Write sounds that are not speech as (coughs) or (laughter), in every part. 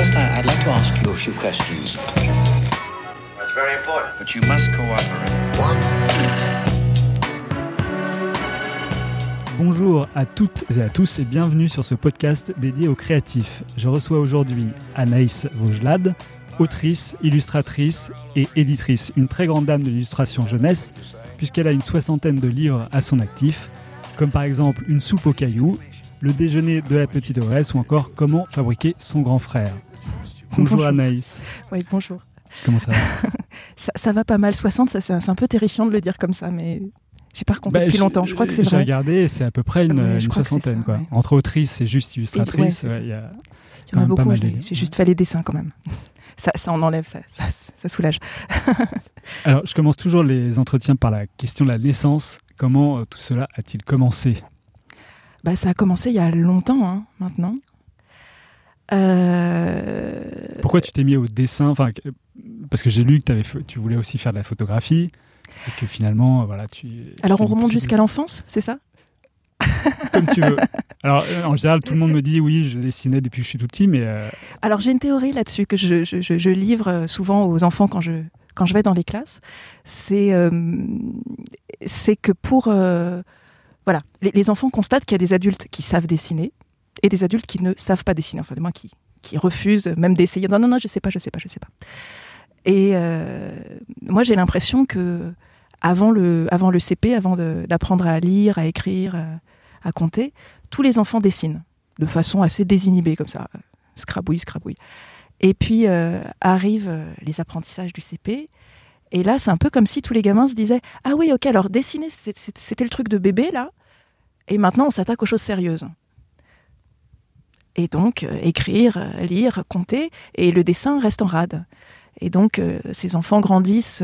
First, I- I'd like to ask you a few questions. That's very important. But you must cooperate. Bonjour à toutes et à tous et bienvenue sur ce podcast dédié aux créatifs. Je reçois aujourd'hui Anaïs Vaugelade, autrice, illustratrice et éditrice, une très grande dame de l'illustration jeunesse, puisqu'elle a une soixantaine de livres à son actif, comme par exemple Une soupe aux cailloux, Le déjeuner de la petite Aurès ou encore Comment fabriquer son grand frère. Bonjour, Bonjour. Anaïs, Oui, bonjour. comment ça va (laughs) Ça, ça va pas mal, 60, ça, c'est un peu terrifiant de le dire comme ça, mais j'ai pas recompté Bah, depuis longtemps. Je crois que c'est J'ai vrai. regardé, c'est à peu près une, Ouais, soixantaine. ça, quoi. ouais. Entre autrice et juste illustratrice, c'est ça. ouais, il y a- Il y en a beaucoup, j'ai juste fait les dessins quand même. (laughs) Ça, ça en enlève, ça, ça, ça soulage. (laughs) Alors, je commence toujours les entretiens par la question de la naissance. Comment euh, tout cela a-t-il commencé? Bah, ça a commencé il y a longtemps, hein, maintenant. Euh, Pourquoi tu t'es mis au dessin enfin, Parce que j'ai lu que tu voulais aussi faire de la photographie et que finalement, euh, voilà, tu. Alors on remonte jusqu'à l'enfance, c'est ça? (laughs) Comme tu veux. Alors, euh, en général, tout le monde me dit oui, je dessinais depuis que je suis tout petit, mais euh, Alors j'ai une théorie là-dessus que je, je- je- je livre souvent aux enfants quand je, quand je vais dans les classes. C'est euh, c'est que pour... voilà, les, les enfants constatent qu'il y a des adultes qui savent dessiner et des adultes qui ne savent pas dessiner, enfin du moins qui, qui refusent même d'essayer. Non, non, non, je sais pas, je sais pas, je sais pas. Et euh, moi j'ai l'impression que avant le, avant le CP, avant d'apprendre à lire, à écrire, euh, à compter, tous les enfants dessinent de façon assez désinhibée comme ça scrabouille, scrabouille. Et puis euh, arrivent euh, les apprentissages du CP. Et là, c'est un peu comme si tous les gamins se disaient Ah oui, ok, alors dessiner, c'était le truc de bébé, là? Et maintenant, on s'attaque aux choses sérieuses. Et donc, euh, écrire, euh, lire, compter. Et le dessin reste en rade. Et donc, euh, ces enfants grandissent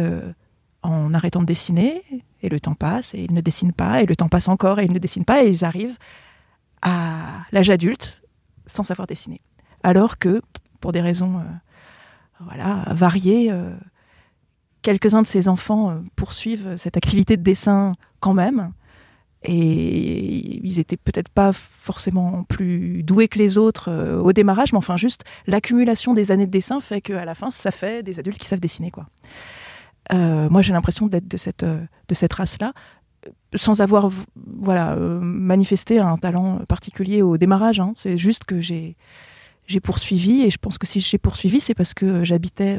en arrêtant de dessiner. Et le temps passe, et ils ne dessinent pas. Et le temps passe encore, et ils ne dessinent pas. Et ils arrivent à l'âge adulte sans savoir dessiner alors que, pour des raisons variées, quelques-uns de ces enfants poursuivent cette activité de dessin quand même. Et ils étaient peut-être pas forcément plus doués que les autres euh, au démarrage, mais enfin juste l'accumulation des années de dessin fait qu'à la fin, ça fait des adultes qui savent dessiner. Quoi. Euh, moi, j'ai l'impression d'être de cette, euh, de cette race-là, sans avoir voilà, manifesté un talent particulier au démarrage. hein. C'est juste que j'ai j'ai poursuivi et je pense que si j'ai poursuivi, c'est parce que j'habitais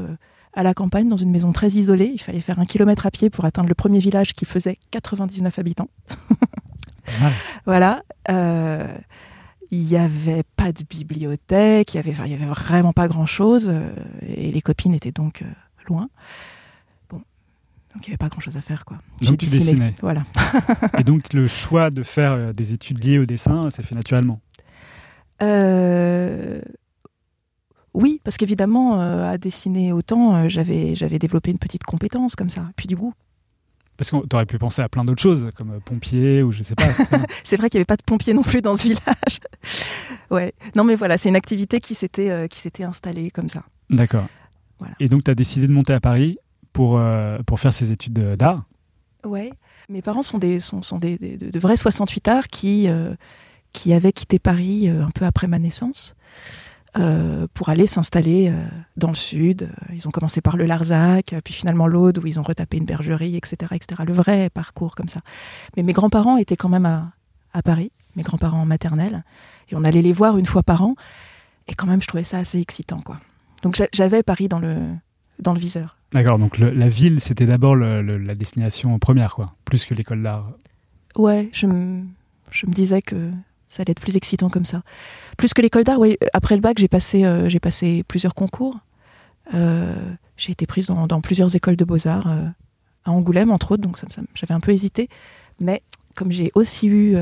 à la campagne dans une maison très isolée. Il fallait faire un kilomètre à pied pour atteindre le premier village qui faisait 99 habitants. (laughs) Voilà. Euh, il n'y avait pas de bibliothèque, il y avait, enfin, vraiment pas grand-chose euh, et les copines étaient donc euh, loin. Bon, donc il n'y avait pas grand-chose à faire quoi. Donc J'ai tu dessiné. dessinais. Voilà. et donc le choix de faire des études liées au dessin, s'est fait naturellement? Euh, Oui, parce qu'évidemment, euh, à dessiner autant, euh, j'avais j'avais développé une petite compétence comme ça, puis du goût. Parce que t'aurais pu penser à plein d'autres choses, comme euh, pompier ou je sais pas. (laughs) C'est vrai qu'il n'y avait pas de pompiers non plus dans ce village. (laughs) ouais. Non, mais voilà, c'est une activité qui s'était euh, qui s'était installée comme ça. D'accord. Voilà. Et donc tu as décidé de monter à Paris pour, pour faire ces études de- d'art? Ouais. Mes parents sont des sont, sont des, des- de, vrais 68 ards qui qui avaient quitté Paris un peu après ma naissance. Euh, pour aller s'installer euh, dans le sud. Euh, Ils ont commencé par le Larzac, puis finalement l'Aude, où ils ont retapé une bergerie, etc., etc. Le vrai parcours comme ça. Mais mes grands-parents étaient quand même à, à Paris, mes grands-parents maternels, et on allait les voir une fois par an. Et quand même, je trouvais ça assez excitant, quoi. Donc j'a- j'avais Paris dans le dans le viseur. D'accord, donc le- la ville, c'était d'abord la destination première, quoi, plus que l'école d'art. Ouais, je me, je me disais que ça allait être plus excitant comme ça. Plus que l'école d'art, oui. Après le bac, j'ai passé, euh, j'ai passé plusieurs concours. Euh, j'ai été prise dans, dans plusieurs écoles de beaux-arts, euh, à Angoulême, entre autres, donc ça, ça- j'avais un peu hésité. Mais comme j'ai aussi eu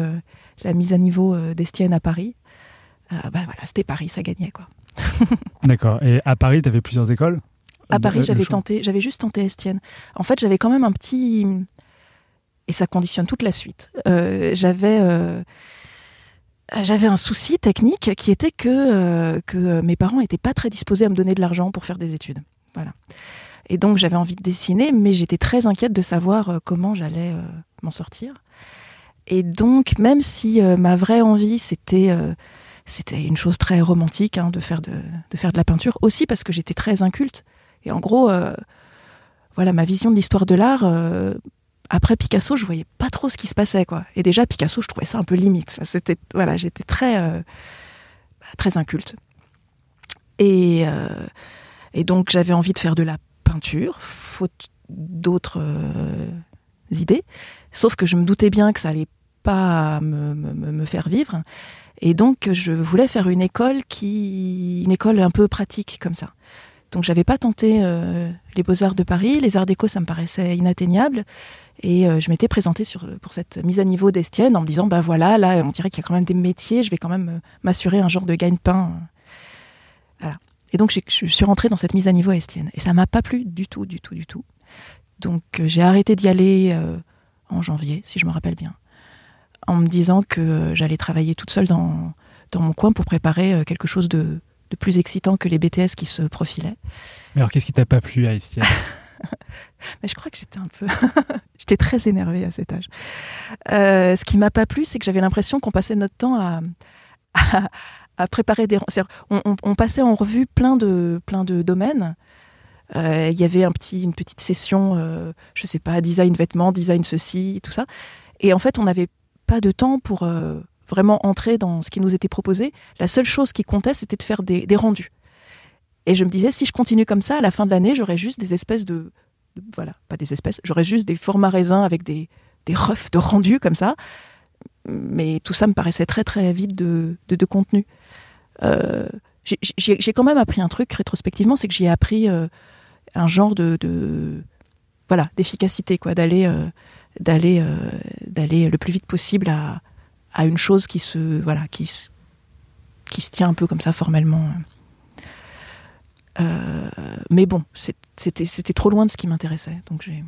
la mise à niveau d'Estienne à Paris, bah voilà, c'était Paris, ça gagnait, quoi. (laughs) D'accord. Et à Paris, tu avais plusieurs écoles? À Paris, j'avais tenté, j'avais juste tenté Estienne. En fait, j'avais quand même un petit, et ça conditionne toute la suite. J'avais, j'avais un souci technique qui était que euh, mes parents n'étaient pas très disposés à me donner de l'argent pour faire des études. Voilà. Et donc j'avais envie de dessiner, mais j'étais très inquiète de savoir euh, comment j'allais euh, m'en sortir. Et donc, même si ma vraie envie, c'était c'était une chose très romantique hein, de, faire de, de faire de la peinture, aussi parce que j'étais très inculte. Et en gros, voilà, ma vision de l'histoire de l'art, après Picasso, je voyais pas trop ce qui se passait, quoi. Et déjà, Picasso, je trouvais ça un peu limite. C'était, voilà, j'étais très, euh, bah, très inculte. Et, euh, et donc, j'avais envie de faire de la peinture, faute d'autres euh, idées. Sauf que je me doutais bien que ça allait pas me, me, me faire vivre. Et donc, je voulais faire une école qui, une école un peu pratique comme ça. Donc, j'avais pas tenté euh, les beaux-arts de Paris. Les arts déco, ça me paraissait inatteignable. Et euh, je m'étais présentée pour cette mise à niveau d'Estienne en me disant, bah voilà, là, on dirait qu'il y a quand même des métiers, je vais quand même euh, m'assurer un genre de gagne-pain. Voilà. Et donc, je suis rentrée dans cette mise à niveau à Estienne. Et ça m'a pas plu du tout, du tout, du tout. Donc, j'ai arrêté d'y aller en janvier, si je me rappelle bien, en me disant que j'allais travailler toute seule dans, mon coin pour préparer quelque chose de, de plus excitant que les BTS qui se profilaient. Mais alors, qu'est-ce qui t'a pas plu à Estienne? (laughs) Mais je crois que j'étais un peu. (laughs) j'étais très énervée à cet âge. Euh, ce qui m'a pas plu, c'est que j'avais l'impression qu'on passait notre temps à, (laughs) à, à préparer des. c'est-à-dire, On, on- on passait en revue plein de, plein de domaines. Euh, Il y avait un petit, une petite session, euh, je sais pas, design vêtements, design ceci, tout ça. Et en fait, on n'avait pas de temps pour euh, vraiment entrer dans ce qui nous était proposé. La seule chose qui comptait, c'était de faire des, rendus. Et je me disais, si je continue comme ça, à la fin de l'année, j'aurais juste des espèces de, voilà, pas des espèces, j'aurais juste des formats raisins avec des, des refs de rendus comme ça. Mais tout ça me paraissait très très vide de, de, contenu. Euh, j'ai- j'ai j'ai quand même appris un truc rétrospectivement, c'est que j'y ai appris euh, un genre de, de voilà d'efficacité quoi, d'aller euh, d'aller euh, d'aller le plus vite possible à, à une chose qui se voilà qui se, qui se tient un peu comme ça formellement. Euh, mais bon, c'était c'était trop loin de ce qui m'intéressait, donc j'ai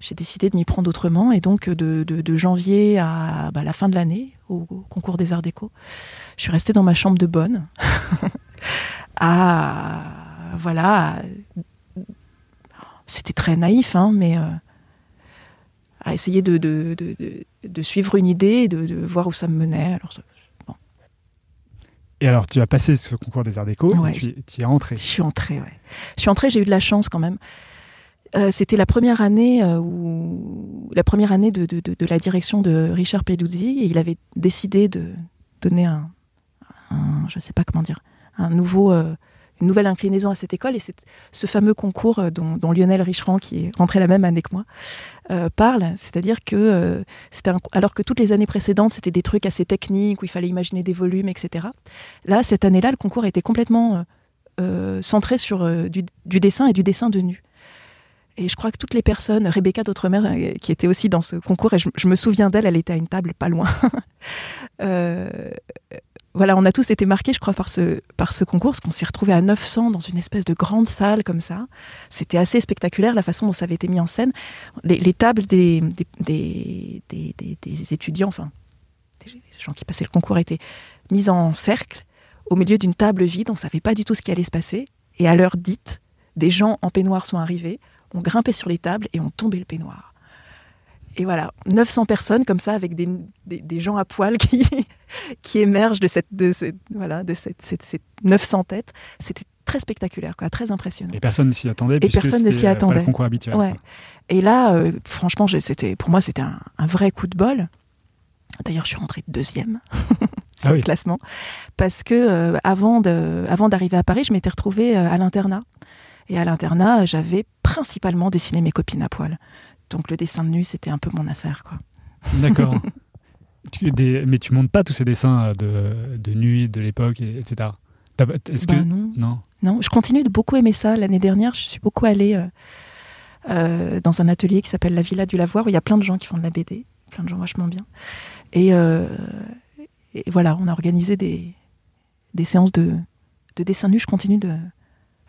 j'ai décidé de m'y prendre autrement et donc de, de, janvier à bah, la fin de l'année au, concours des arts déco, je suis restée dans ma chambre de bonne (laughs) à voilà c'était très naïf hein, mais euh, à essayer de, de, suivre une idée et de, de voir où ça me menait alors ça- Et alors, tu as passé ce concours des Arts Déco, Ouais, tu tu y es rentré. Je suis entrée, ouais. Je suis entrée, j'ai eu de la chance quand même. Euh, C'était la première année euh, où la première année de, de, de, de la direction de Richard Peduzzi et il avait décidé de donner un, un je sais pas comment dire, un nouveau, euh, une nouvelle inclinaison à cette école et c'est ce fameux concours euh, dont, Lionel Richerand, qui est rentré la même année que moi, euh, parle, c'est-à-dire que euh, alors que toutes les années précédentes c'était des trucs assez techniques où il fallait imaginer des volumes, etc. Là, cette année-là, le concours était complètement centré sur du, dessin et du dessin de nu. Et je crois que toutes les personnes, Rebecca d'Outremer, qui était aussi dans ce concours, et je, me souviens d'elle, elle était à une table pas loin. (laughs) voilà, on a tous été marqués, je crois, par ce, concours, parce qu'on s'est retrouvés à 900 dans une espèce de grande salle comme ça. C'était assez spectaculaire la façon dont ça avait été mis en scène. Les, les tables des- des étudiants, enfin, des gens qui passaient le concours étaient mises en cercle au milieu d'une table vide. On ne savait pas du tout ce qui allait se passer. Et à l'heure dite, des gens en peignoir sont arrivés, ont grimpé sur les tables et ont tombé le peignoir. Et voilà, 900 personnes comme ça, avec des, des, des gens à poil qui, (laughs) qui émergent de cette, de cette, voilà, de cette, cette, cette 900 têtes. C'était très spectaculaire, quoi, très impressionnant. Et personne ne s'y attendait. puisque personne ne s'y euh, Pas attendait. le concours habituel. Ouais. quoi. Et là, euh, franchement, c'était, pour moi, c'était un, un vrai coup de bol. D'ailleurs, je suis rentrée deuxième (laughs) sur Ah le oui. classement parce que euh, avant, de, avant d'arriver à Paris, je m'étais retrouvée à l'internat. Et à l'internat, j'avais principalement dessiné mes copines à poil. Donc le dessin de nu, c'était un peu mon affaire, quoi. D'accord. (laughs) Mais tu montes pas tous ces dessins euh, de, de nuit, de l'époque, et- etc. Est-ce Bah que non. non Non, je continue de beaucoup aimer ça. L'année dernière, je suis beaucoup allée euh, euh, dans un atelier qui s'appelle la Villa du Lavoir, où il y a plein de gens qui font de la BD, plein de gens vachement bien. Et, euh, et voilà, on a organisé des, des séances de, de dessin nu. Je continue de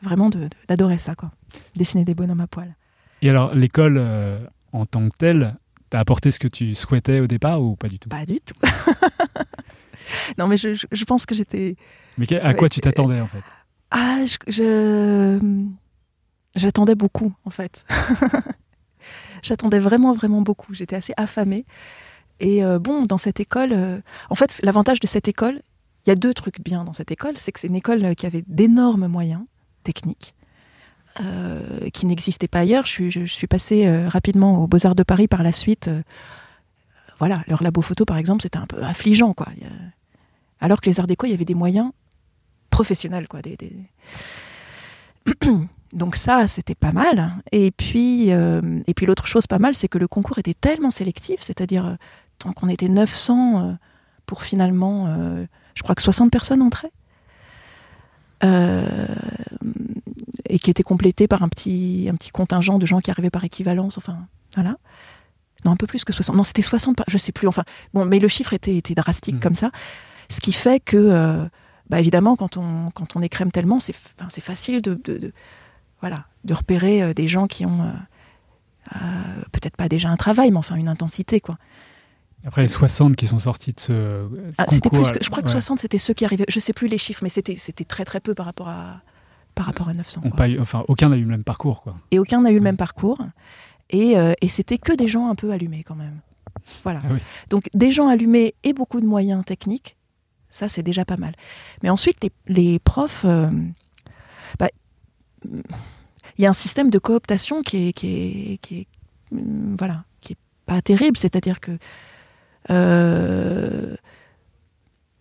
vraiment de- d'adorer ça, quoi. Dessiner des bonhommes à poil. Et alors, l'école euh, en tant que telle, t'as apporté ce que tu souhaitais au départ ou pas du tout? Pas du tout. (laughs) non, mais je, je- je pense que j'étais. Mais à quoi tu t'attendais en fait? Ah, je- j'attendais beaucoup en fait. (laughs) j'attendais vraiment, vraiment beaucoup. J'étais assez affamée. Et euh, bon, dans cette école, euh, en fait, l'avantage de cette école, il y a deux trucs bien dans cette école. C'est que c'est une école qui avait d'énormes moyens techniques. Euh, qui n'existaient pas ailleurs. Je suis, je, passée euh, rapidement aux Beaux-Arts de Paris par la suite. euh, voilà, leur labo photo, par exemple, c'était un peu affligeant. Quoi. Alors que les Arts déco, il y avait des moyens professionnels. Quoi, (coughs) Donc ça, c'était pas mal. Et puis, et puis l'autre chose pas mal, c'est que le concours était tellement sélectif, c'est-à-dire tant qu'on était 900 euh, pour finalement, je crois que 60 personnes entraient, euh, et qui était complété par un petit, un petit contingent de gens qui arrivaient par équivalence. Enfin, voilà. Non, un peu plus que 60. Non, c'était 60, par- je sais plus. Enfin, bon, mais le chiffre était, était drastique Mhm. comme ça. Ce qui fait que, euh, bah, évidemment, quand on, quand on écrème tellement, c'est enfin, facile de, de- de- voilà, de repérer euh, des gens qui ont euh, peut-être pas déjà un travail, mais enfin une intensité. quoi. Après les 60 qui sont sortis de ce Ah, c'était concours, plus que, je crois que ouais, 60, c'était ceux qui arrivaient. Je sais plus les chiffres, mais c'était c'était très très peu par rapport à, par rapport à 900. ont quoi. pas eu- enfin, aucun n'a eu le même parcours. Quoi. Et aucun n'a eu le même parcours. Et, euh, et c'était que des gens un peu allumés quand même. Voilà. Ah oui. Donc des gens allumés et beaucoup de moyens techniques, ça c'est déjà pas mal. Mais ensuite, les, les profs, euh, bah, il y a un système de cooptation qui est, qui est, qui est, hum, voilà, qui est pas terrible. C'est-à-dire que euh,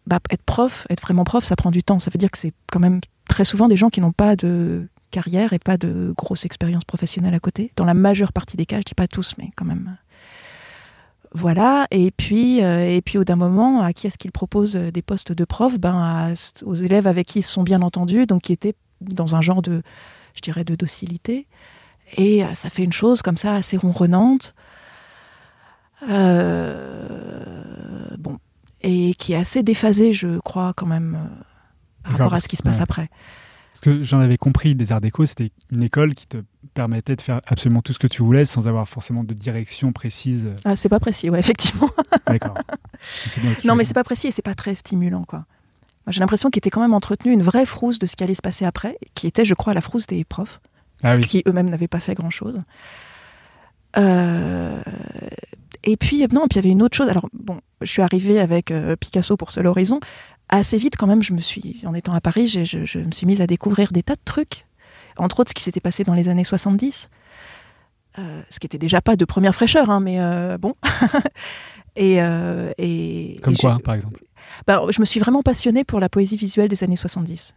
bah, être prof, être vraiment prof, ça prend du temps. Ça veut dire que c'est quand même très souvent des gens qui n'ont pas de carrière et pas de grosse expérience professionnelle à côté. Dans la majeure partie des cas, je dis pas tous, mais quand même. Voilà, et puis, euh, et puis au d'un moment, à qui est-ce qu'ils proposent euh, des postes de prof? Ben, Aux élèves avec qui ils sont bien entendus, donc qui étaient dans un genre de, je dirais, de docilité. Et euh, ça fait une chose comme ça assez ronronnante. Bon, et qui est assez déphasée, je crois, quand même, par rapport à ce qui se passe ouais. après. Parce que j'en avais compris des arts déco, c'était une école qui te permettait de faire absolument tout ce que tu voulais sans avoir forcément de direction précise. Ah, c'est pas précis, ouais, (laughs) effectivement. D'accord. Ce Non, mais c'est pas précis et c'est pas très stimulant, quoi. J'ai l'impression qu'il était quand même entretenu une vraie frousse de ce qui allait se passer après, qui était, je crois, la frousse des profs, Ah oui. qui eux-mêmes n'avaient pas fait grand-chose. Euh, Et puis, non, puis il y avait une autre chose. Alors, bon, je suis arrivée avec euh, Picasso pour Seul Horizon. Assez vite, quand même, je me suis, en étant à Paris, je, je me suis mise à découvrir des tas de trucs. Entre autres, ce qui s'était passé dans les années 70. Euh, ce qui était déjà pas de première fraîcheur, hein, mais euh, bon. (laughs) et, et, Comme et quoi, par exemple ben, je me suis vraiment passionnée pour la poésie visuelle des années 70.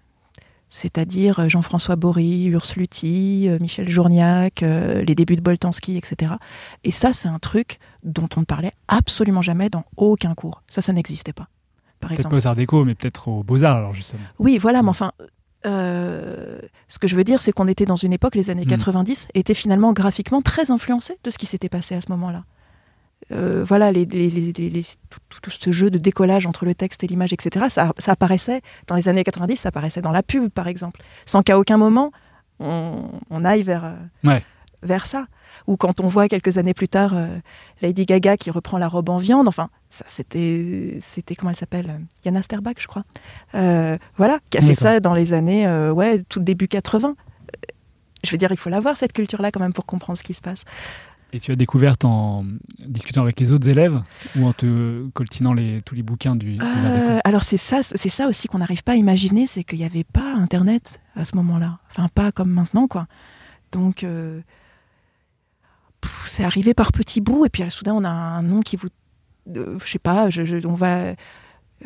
C'est-à-dire euh, Jean-François Bory, Urs Luthi, euh, Michel Journiac, euh, les débuts de Boltanski, etc. Et ça, c'est un truc dont on ne parlait absolument jamais dans aucun cours. Ça, ça n'existait pas, Peut-être pas aux arts déco, mais peut-être aux beaux-arts, alors justement. Oui, voilà, mais enfin, euh, ce que je veux dire, c'est qu'on était dans une époque, les années Mm. 90, étaient finalement graphiquement très influencés de ce qui s'était passé à ce moment-là. Euh, voilà, les, les- tout, tout- ce jeu de décollage entre le texte et l'image, etc., ça, ça apparaissait dans les années 90, ça apparaissait dans la pub, par exemple, sans qu'à aucun moment on, on aille vers, euh, Ouais. vers ça. Ou quand on voit quelques années plus tard euh, Lady Gaga qui reprend la robe en viande, enfin, ça, c'était, c'était comment elle s'appelle Yana Sterbach, je crois. Euh, voilà, qui a fait ça dans les années, ouais, tout début 80. Euh, Je veux dire, il faut l'avoir cette culture-là quand même pour comprendre ce qui se passe. Et tu as découvert en discutant avec les autres élèves ou en te coltinant tous les bouquins du, Euh, alors c'est ça, c'est ça aussi qu'on n'arrive pas à imaginer, c'est qu'il n'y avait pas Internet à ce moment-là. Enfin, pas comme maintenant, quoi. Donc, euh, c'est arrivé par petits bouts, et puis là, soudain, on a un nom qui vous, euh, je sais pas, je, on va,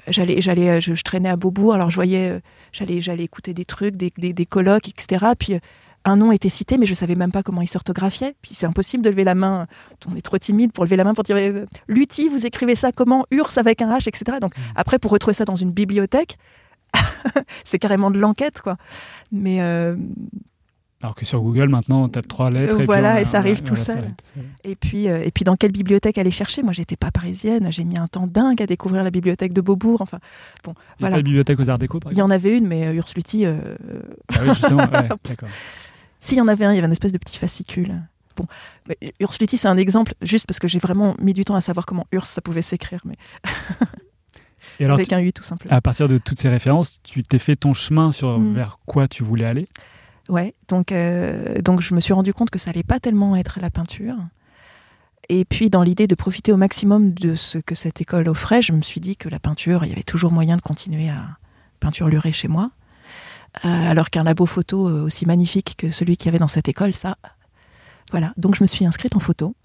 j'allais, j'allais, euh, je, traînais à Beaubourg, alors je voyais, euh, j'allais, j'allais écouter des trucs, des, des, des colloques, etc. Puis euh, un nom était cité, mais je savais même pas comment il s'orthographiait. Puis c'est impossible de lever la main. On est trop timide pour lever la main pour dire euh, Lutti, vous écrivez ça comment? Urs avec un H, etc. Donc après, pour retrouver ça dans une bibliothèque, (laughs) c'est carrément de l'enquête, quoi. Mais euh, Alors que sur Google, maintenant, on tape trois lettres. Et puis voilà, on a- et ça arrive tout seul. et puis, euh, et puis dans quelle bibliothèque aller chercher? Moi, j'étais pas parisienne. J'ai mis un temps dingue à découvrir la bibliothèque de Beaubourg. Enfin, bon, Il y a voilà. pas de bibliothèque aux arts déco, par Il y exemple? en avait une, mais euh, Urs Luthi, euh, Ah oui, justement, ouais, (laughs) d'accord. S'il y en avait un, il y avait une espèce de petit fascicule. Bon, mais Urs Luthi, c'est un exemple, juste parce que j'ai vraiment mis du temps à savoir comment Urs, ça pouvait s'écrire, mais Et alors, avec un U tout simplement. à partir de toutes ces références, tu t'es fait ton chemin sur Mm. vers quoi tu voulais aller? Ouais, donc, euh, donc je me suis rendu compte que ça allait pas tellement être la peinture. Et puis, dans l'idée de profiter au maximum de ce que cette école offrait, je me suis dit que la peinture, il y avait toujours moyen de continuer à peinturelurer chez moi. Euh, alors qu'un labo photo euh, aussi magnifique que celui qu'il y avait dans cette école, ça. Voilà. Donc, je me suis inscrite en photo.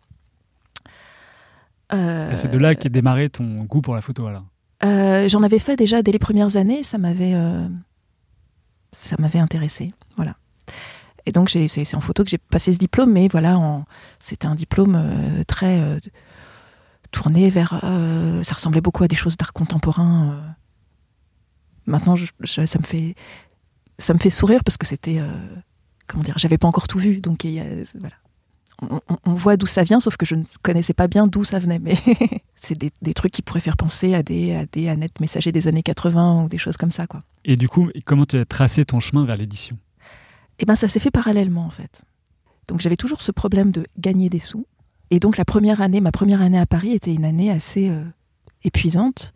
Et c'est de là qu'est démarré ton goût pour la photo, alors Euh, J'en avais fait déjà dès les premières années, ça m'avait euh, ça m'avait intéressé, voilà. Et donc c'est en photo que j'ai passé ce diplôme, mais voilà, c'était un diplôme euh, très euh, tourné vers, euh, ça ressemblait beaucoup à des choses d'art contemporain. euh. Maintenant, je- je- ça me fait ça me fait sourire parce que c'était euh, comment dire, j'avais pas encore tout vu, donc il y a- voilà. On, on- on voit d'où ça vient, sauf que je ne connaissais pas bien d'où ça venait. Mais (laughs) c'est des, des trucs qui pourraient faire penser à des, à des Annette Messager des années 80 ou des choses comme ça, quoi. Et du coup, comment tu as tracé ton chemin vers l'édition? Et ben ça s'est fait parallèlement en fait. Donc j'avais toujours ce problème de gagner des sous. Et donc la première année, ma première année à Paris était une année assez euh, épuisante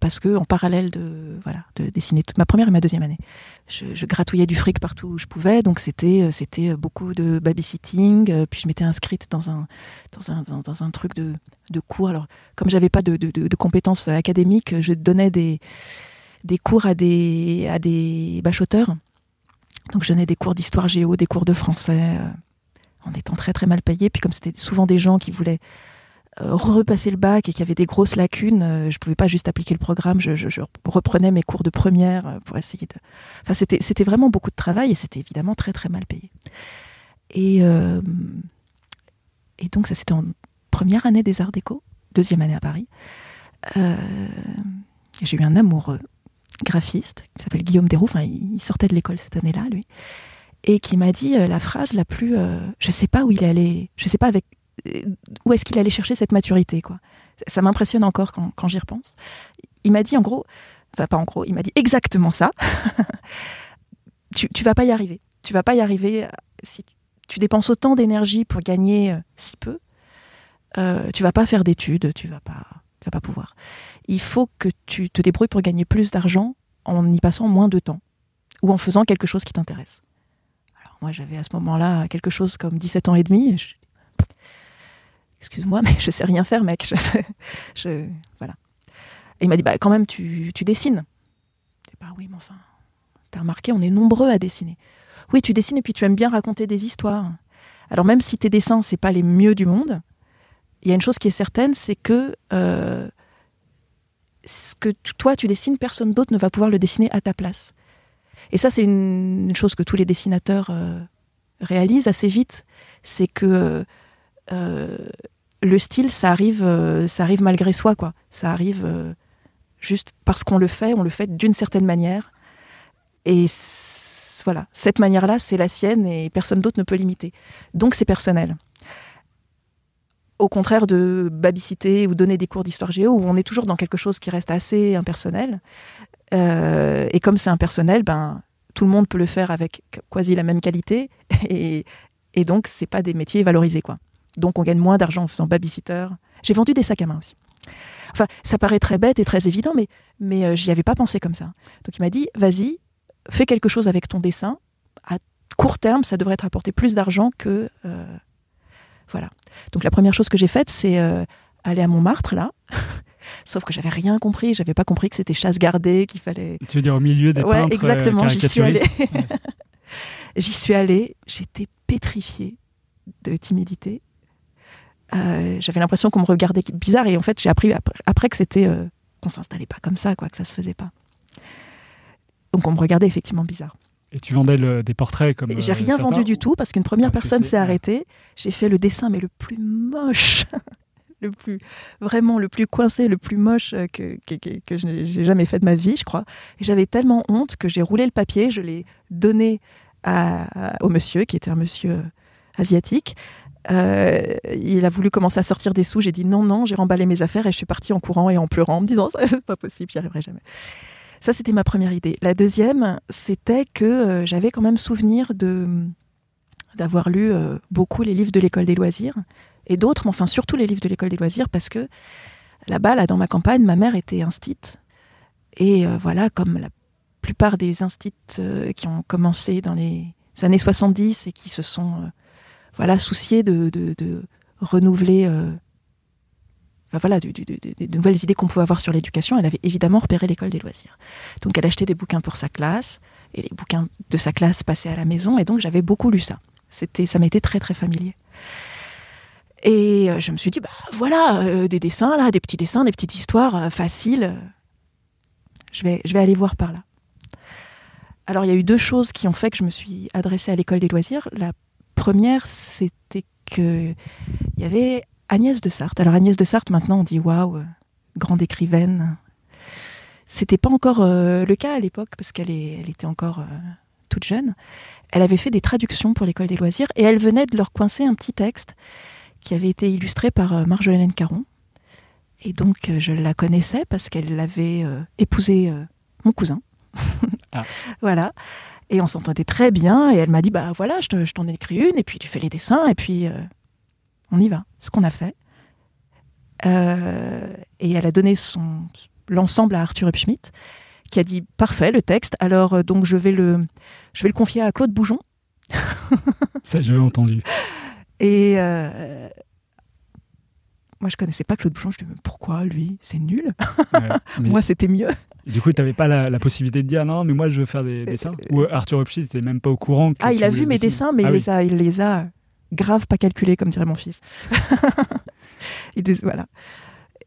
parce que en parallèle de voilà de dessiner toute ma première et ma deuxième année, je, gratouillais du fric partout où je pouvais. Donc c'était euh, c'était beaucoup de babysitting. euh, puis je m'étais inscrite dans un dans un dans, un truc de de cours. Alors comme j'avais pas de, de, compétences académiques, je donnais des des cours à des à des bachoteurs. Donc je donnais des cours d'histoire géo, des cours de français, euh, en étant très très mal payé. Puis comme c'était souvent des gens qui voulaient repasser le bac et qui avaient des grosses lacunes, euh, je pouvais pas juste appliquer le programme. Je, reprenais mes cours de première euh, pour essayer de. Enfin c'était c'était vraiment beaucoup de travail et c'était évidemment très très mal payé. Et euh, et donc ça c'était en première année des Arts Déco, deuxième année à Paris. Euh, J'ai eu un amoureux graphiste qui s'appelle Guillaume Desroux. Enfin, il sortait de l'école cette année-là, lui, et qui m'a dit euh, la phrase la plus. euh, je sais pas où il allait. Je sais pas avec euh, où est-ce qu'il allait chercher cette maturité, quoi. Ça m'impressionne encore quand, j'y repense. Il m'a dit en gros, enfin pas en gros, il m'a dit exactement ça. (laughs) tu, vas pas y arriver. Tu vas pas y arriver euh, si tu dépenses autant d'énergie pour gagner euh, si peu. Euh, tu vas pas faire d'études, tu vas pas, tu vas pas pouvoir il faut que tu te débrouilles pour gagner plus d'argent en y passant moins de temps ou en faisant quelque chose qui t'intéresse. Alors moi j'avais à ce moment-là quelque chose comme 17 ans et demi. Excuse-moi, mais (laughs) je sais rien faire, mec. Je, voilà. Il m'a dit, bah, quand même, tu, dessines. Je dis, bah oui, mais enfin, t'as remarqué, on est nombreux à dessiner. Oui, tu dessines et puis tu aimes bien raconter des histoires. Alors même si tes dessins, c'est pas les mieux du monde, il y a une chose qui est certaine, c'est que euh, ce que toi tu dessines, personne d'autre ne va pouvoir le dessiner à ta place. Et ça, c'est une, une chose que tous les dessinateurs euh, réalisent assez vite, c'est que euh, le style, ça arrive, euh, ça arrive malgré soi, quoi. Ça arrive euh, juste parce qu'on le fait, on le fait d'une certaine manière. Et voilà, cette manière-là, c'est la sienne et personne d'autre ne peut l'imiter. Donc c'est personnel au contraire de babysiter ou donner des cours d'histoire géo, où on est toujours dans quelque chose qui reste assez impersonnel. Euh, et comme c'est impersonnel, ben, tout le monde peut le faire avec quasi la même qualité. (laughs) Et, donc, c'est pas des métiers valorisés. Quoi. Donc, on gagne moins d'argent en faisant babysitter. J'ai vendu des sacs à main aussi. Enfin, ça paraît très bête et très évident, mais, mais euh, j'y avais pas pensé comme ça. Donc, il m'a dit, vas-y, fais quelque chose avec ton dessin. À court terme, ça devrait te rapporter plus d'argent que... euh, voilà. Donc la première chose que j'ai faite, c'est euh, aller à Montmartre, là. (laughs) Sauf que j'avais rien compris. J'avais pas compris que c'était chasse gardée, qu'il fallait. Tu veux dire au milieu des Ouais, peintres euh, exactement. J'y suis allée. (laughs) Ouais. J'y suis allée. J'étais pétrifiée de timidité. Euh, j'avais l'impression qu'on me regardait bizarre. Et en fait, j'ai appris après, que c'était euh, qu'on s'installait pas comme ça, quoi, que ça se faisait pas. Donc on me regardait effectivement bizarre. Et tu vendais le- des portraits comme. J'ai euh, rien vendu du ou- tout parce qu'une première Ah, personne s'est arrêtée. J'ai fait le dessin, mais le plus moche, (laughs) le plus vraiment le plus coincé, le plus moche que, que, que- que je n'ai j'ai jamais fait de ma vie, je crois. Et j'avais tellement honte que j'ai roulé le papier, je l'ai donné à- au monsieur, qui était un monsieur asiatique. Euh, il a voulu commencer à sortir des sous. J'ai dit non, non. J'ai remballé mes affaires et je suis partie en courant et en pleurant, en me disant (laughs) c'est pas possible, j'y arriverai jamais. Ça, c'était ma première idée. La deuxième, c'était que euh, j'avais quand même souvenir de d'avoir lu euh, beaucoup les livres de l'école des loisirs et d'autres, mais enfin surtout les livres de l'école des loisirs parce que là-bas, là dans ma campagne, ma mère était instite et voilà, comme la plupart des instits qui ont commencé dans les années 70 et qui se sont voilà souciés de, de- de renouveler euh, voilà, des nouvelles idées qu'on pouvait avoir sur l'éducation, elle avait évidemment repéré l'école des loisirs. Donc elle achetait des bouquins pour sa classe, et les bouquins de sa classe passaient à la maison, et donc j'avais beaucoup lu ça. C'était, ça m'était très très familier. Et euh, je me suis dit, bah voilà, euh, des dessins là, des petits dessins, des petites histoires faciles. Je vais, je vais aller voir par là. Alors il y a eu deux choses qui ont fait que je me suis adressée à l'école des loisirs. La première, c'était que il y avait Agnès de Sarthe. Alors Agnès de Sarthe, maintenant on dit waouh, grande écrivaine. C'était pas encore euh, le cas à l'époque parce qu'elle elle était encore euh, toute jeune. Elle avait fait des traductions pour l'école des loisirs et elle venait de leur coincer un petit texte qui avait été illustré par euh, Marjolaine Caron. Et donc je la connaissais parce qu'elle avait euh, épousé mon cousin. Ah. (laughs) voilà. Et on s'entendait très bien. Et elle m'a dit bah voilà, je te- je t'en écris une et puis tu fais les dessins et puis euh, on y va. Ce qu'on a fait. Euh, et elle a donné son l'ensemble à Arthur Epschmidt, qui a dit parfait le texte. Alors euh, donc je vais le je vais le confier à Claude Boujon. (laughs) Ça, j'avais entendu. Et euh, moi je connaissais pas Claude Boujon. Je me dis mais pourquoi lui? C'est nul. Ouais. (laughs) Mais- Moi c'était mieux. Et du coup, tu n'avais pas la, la possibilité de dire non, mais moi, je veux faire des dessins Ou euh, Arthur Upshit n'était même pas au courant que Ah il a vu mes dessins, mais Ah il, oui. les a, il les a grave pas calculés comme dirait mon fils. (laughs) Il les- voilà.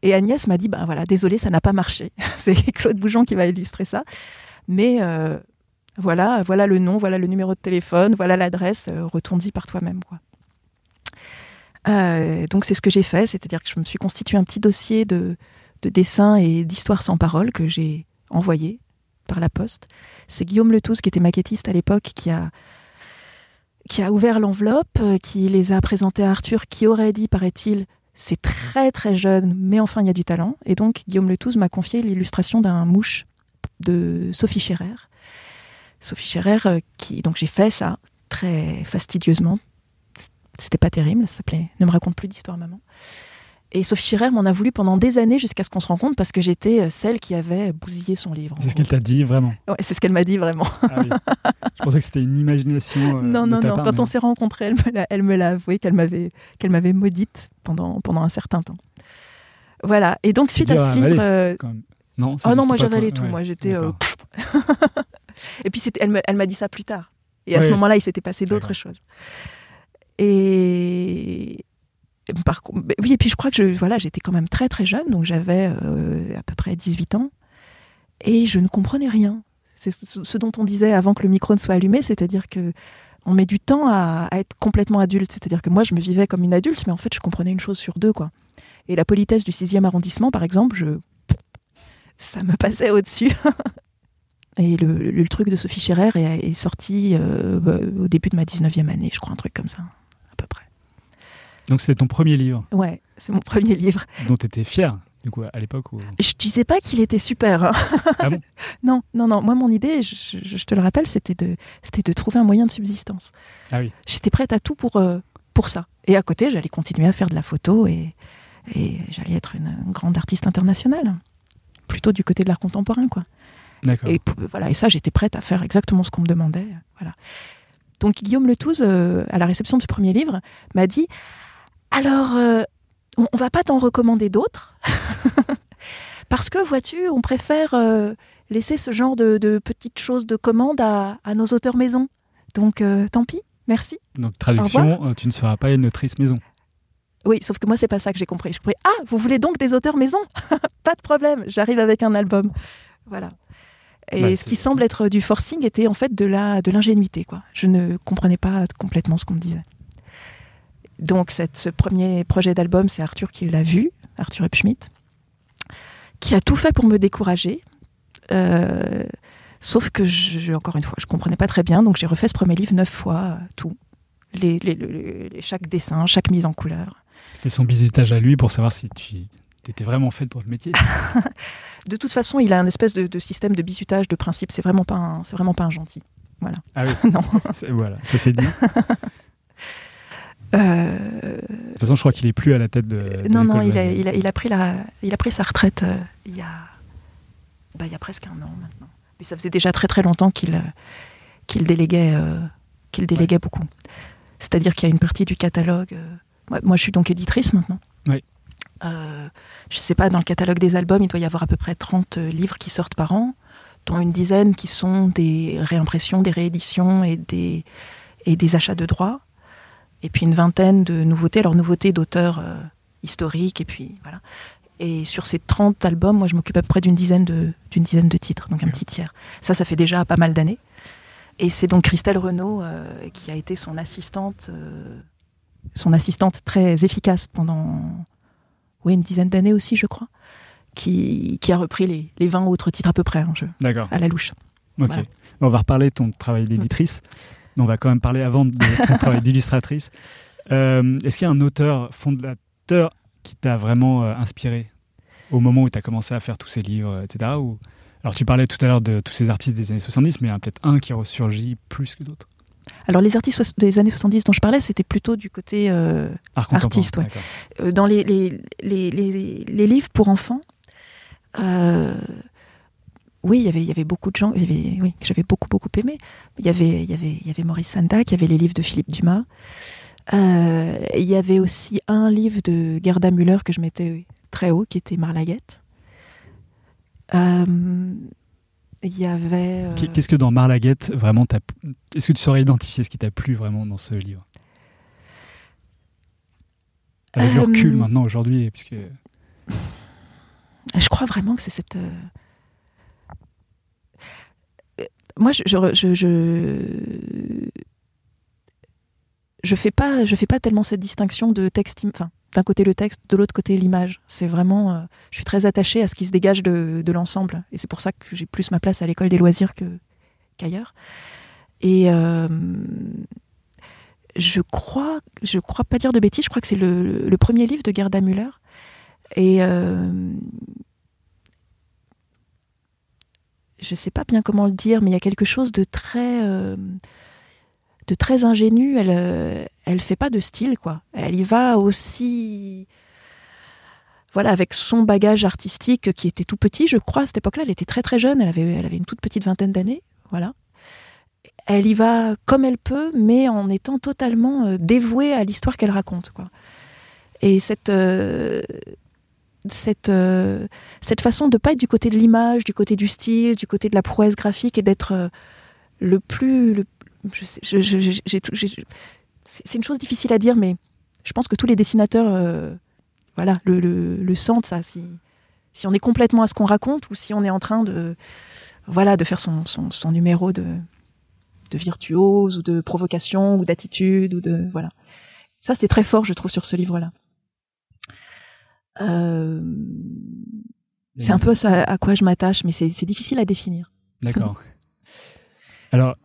Et Agnès m'a dit, bah voilà, désolé, ça n'a pas marché. (laughs) C'est Claude Boujon qui va illustrer ça. Mais euh, voilà, voilà le nom, voilà le numéro de téléphone, voilà l'adresse, euh, retourne-y par toi-même. quoi. Euh, donc c'est ce que j'ai fait, c'est-à-dire que je me suis constitué un petit dossier de, de dessins et d'histoires sans parole que j'ai envoyé par la poste. C'est Guillaume Letouze, qui était maquettiste à l'époque, qui a, qui a ouvert l'enveloppe, euh, qui les a présentés à Arthur, qui aurait dit, paraît-il, c'est très très jeune, mais enfin il y a du talent. Et donc Guillaume Letouze m'a confié l'illustration d'un mouche de Sophie Scherer. Sophie Scherer, euh, qui donc j'ai fait ça très fastidieusement. C'était pas terrible, ça s'appelait Ne me raconte plus d'histoire, maman. Et Sophie Scherer m'en a voulu pendant des années jusqu'à ce qu'on se rende compte parce que j'étais euh, celle qui avait bousillé son livre. C'est ce qu'elle t'a dit, vraiment? Ouais, c'est ce qu'elle m'a dit vraiment. Ah oui. Je pensais que c'était une imagination. euh, non, non, non. part, Quand mais- on s'est rencontrés, elle me l'a, elle me l'a avoué qu'elle m'avait, qu'elle m'avait maudite pendant, pendant un certain temps. Voilà. Et donc, suite à ce livre. euh. Non, Oh non, moi j'avalais tout. Ouais, Moi j'étais. euh, (laughs) et puis c'était- elle, me- elle m'a dit ça plus tard. Et à ce moment-là, il s'était passé d'autres choses. Et. Oui, et puis je crois que je, voilà, j'étais quand même très très jeune, donc j'avais euh, à peu près 18 ans, et je ne comprenais rien. C'est ce dont on disait avant que le micro ne soit allumé, c'est-à-dire que on met du temps à, être complètement adulte. C'est-à-dire que moi, je me vivais comme une adulte, mais en fait, je comprenais une chose sur deux, quoi. Et la politesse du 6e arrondissement, par exemple, je... ça me passait au-dessus. (laughs) Et le, truc de Sophie Scherer est, est sorti euh, bah, au début de ma 19e année, je crois, un truc comme ça, à peu près. Donc c'était ton premier livre Ouais, c'est mon premier livre. dont tu étais fier, du coup, à l'époque où... Je disais pas qu'il était super. hein. Ah bon (laughs) Non, non, non. Moi, mon idée, je, te le rappelle, c'était de, c'était de trouver un moyen de subsistance. Ah oui. J'étais prête à tout pour, euh, pour ça. Et à côté, j'allais continuer à faire de la photo et, et j'allais être une, une grande artiste internationale. Plutôt du côté de l'art contemporain, quoi. D'accord. Et p- voilà, et ça, j'étais prête à faire exactement ce qu'on me demandait. Voilà. Donc Guillaume Letouze, euh, à la réception de ce premier livre, m'a dit alors, euh, on, on va pas t'en recommander d'autres, (laughs) parce que vois-tu, on préfère euh, laisser ce genre de, de petites choses de commande à, à nos auteurs maison. Donc euh, tant pis, merci. Donc traduction, tu ne seras pas une autrice maison. Oui, sauf que moi, c'est pas ça que j'ai compris. J'ai compris, ah, vous voulez donc des auteurs maison? (laughs) Pas de problème, j'arrive avec un album. Voilà. Et Bah, ce qui semble être du forcing était en fait de la de l'ingénuité, quoi. Je ne comprenais pas complètement ce qu'on me disait. Donc, cette, ce premier projet d'album, c'est Arthur qui l'a vu, Arthur Epschmidt, qui a tout fait pour me décourager. Euh, sauf que, je, encore une fois, je comprenais pas très bien, donc j'ai refait ce premier livre neuf fois, tout. Les, les- les- les- chaque dessin, chaque mise en couleur. C'était son bisutage à lui pour savoir si tu étais vraiment faite pour le métier. (laughs) De toute façon, il a un espèce de, de système de bisutage, de principe. C'est vraiment pas un, c'est vraiment pas un gentil. Ah oui, (laughs) non. voilà, ça c'est dit. (laughs) Euh, De toute façon, je crois qu'il est plus à la tête de. de non, non, il a, de- il, a, il a pris la, il a pris sa retraite euh, il y a, bah, il y a presque un an maintenant. Mais ça faisait déjà très très longtemps qu'il, euh, qu'il déléguait, euh, qu'il déléguait beaucoup. C'est-à-dire qu'il y a une partie du catalogue, euh, Moi, moi, je suis donc éditrice maintenant. Oui. Euh, je sais pas, dans le catalogue des albums, il doit y avoir à peu près 30 euh, livres qui sortent par an, dont une dizaine qui sont des réimpressions, des rééditions et des, et des achats de droits. Et puis une vingtaine de nouveautés, alors nouveautés d'auteurs euh, historiques, et puis voilà. Et sur ces 30 albums, moi, je m'occupe à peu près d'une dizaine de, d'une dizaine de titres, donc un petit tiers. Ça, ça fait déjà pas mal d'années. Et c'est donc Christelle Renaud euh, qui a été son assistante, euh, son assistante très efficace pendant oui, une dizaine d'années aussi, je crois, qui, qui a repris les, les 20 autres titres à peu près, hein, je- D'accord. à la louche. Ok. Voilà. On va reparler de ton travail d'éditrice. Mais on va quand même parler avant de ton (laughs) travail d'illustratrice. Euh, Est-ce qu'il y a un auteur, fondateur, qui t'a vraiment euh, inspiré au moment où tu as commencé à faire tous ces livres, etc. Ou... Alors, tu parlais tout à l'heure de tous ces artistes des années 70, mais il y en a peut-être un qui ressurgit plus que d'autres. Alors les artistes des années 70 dont je parlais, c'était plutôt du côté euh, Art Artiste, ouais. dans les, les, les, les- les livres pour enfants. euh, oui, il y avait- il y avait beaucoup de gens il y avait, oui, que j'avais beaucoup, beaucoup aimé. Il y avait, il y avait, il y avait Maurice Sendak, il y avait les livres de Philippe Dumas. Euh, il y avait aussi un livre de Gerda Müller que je mettais très haut, qui était Marlaguette. Euh, il y avait. euh, Qu'est- Qu'est-ce que dans Marlaguette, vraiment, est-ce que tu saurais identifier ce qui t'a plu vraiment dans ce livre? Avec le recul maintenant, aujourd'hui, puisque Je crois vraiment que c'est cette. Moi, je, je, je, je, fais pas, je fais pas tellement cette distinction de texte, enfin, d'un côté le texte, de l'autre côté l'image. C'est vraiment, euh, je suis très attachée à ce qui se dégage de, de l'ensemble, et c'est pour ça que j'ai plus ma place à l'école des loisirs que qu'ailleurs. Et euh, je crois, je crois pas dire de bêtises, je crois que c'est le, le premier livre de Gerda Müller. Et euh, je sais pas bien comment le dire, mais il y a quelque chose de très, euh, de très ingénu. Elle, euh, elle fait pas de style, quoi. Elle y va aussi, voilà, avec son bagage artistique qui était tout petit, je crois, à cette époque-là. Elle était très très jeune. Elle avait, elle avait une toute petite vingtaine d'années, voilà. Elle y va comme elle peut, mais en étant totalement euh, dévouée à l'histoire qu'elle raconte, quoi. Et cette, euh, cette, euh, cette façon de pas être du côté de l'image, du côté du style, du côté de la prouesse graphique et d'être euh, le plus. Le, je sais- je- je- c'est une chose difficile à dire, mais je pense que tous les dessinateurs euh, voilà, le, le, le sentent, ça. Si, si on est complètement à ce qu'on raconte ou si on est en train de, voilà, de faire son, son, son numéro de, de virtuose ou de provocation ou d'attitude ou de. Voilà. Ça, c'est très fort, je trouve, sur ce livre-là. Euh, c'est un peu à quoi je m'attache, mais c'est difficile à définir. D'accord. (laughs) Alors,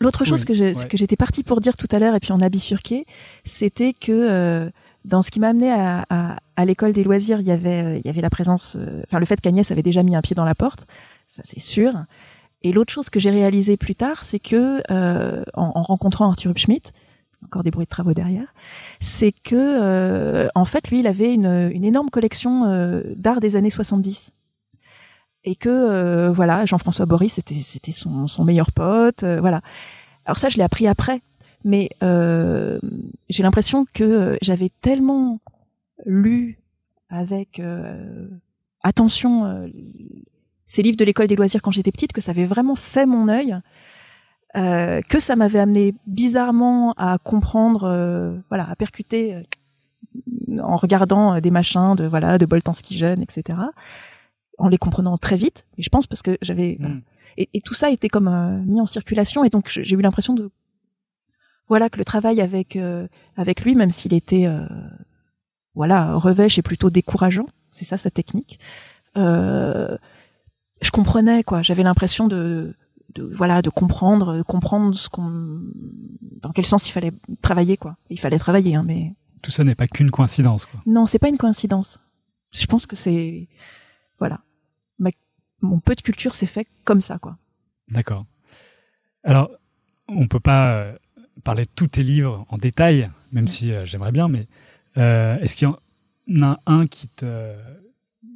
L'autre chose Oui, que ouais. j'étais partie pour dire tout à l'heure, et puis on a bifurqué, c'était que euh, dans ce qui m'a amené à, à, à l'école des loisirs, il y avait, euh, il y avait la présence, euh, enfin le fait qu'Agnès avait déjà mis un pied dans la porte, ça c'est sûr. Et l'autre chose que j'ai réalisé plus tard, c'est que en, en rencontrant Arthur Schmidt, encore des bruits de travaux derrière, c'est que euh, en fait lui, il avait une, une énorme collection euh, d'art des années 70 et que euh, voilà Jean-François Boris c'était son, son meilleur pote voilà. Alors ça je l'ai appris après mais j'ai l'impression que j'avais tellement lu avec attention ces livres de l'école des loisirs quand j'étais petite que ça avait vraiment fait mon œil euh, que ça m'avait amené bizarrement à comprendre euh, voilà à percuter euh, en regardant euh, des machins de voilà de Boltanski jeune etc en les comprenant très vite. Et je pense parce que j'avais voilà. hmm, et, et tout ça était comme euh, mis en circulation et donc j'ai eu l'impression de voilà que le travail avec euh, avec lui, même s'il était euh, voilà revêche et plutôt décourageant, c'est ça sa technique. Euh, je comprenais quoi. J'avais l'impression de, de voilà de comprendre, de comprendre ce qu'on dans quel sens il fallait travailler quoi. Il fallait travailler hein, mais tout ça n'est pas qu'une coïncidence. Quoi. non, c'est pas une coïncidence. Je pense que c'est voilà. Ma- mon peu de culture s'est fait comme ça, quoi. D'accord. Alors, on peut pas euh, parler de tous tes livres en détail, même si euh, j'aimerais bien, mais euh, est-ce qu'il y en a un qui te,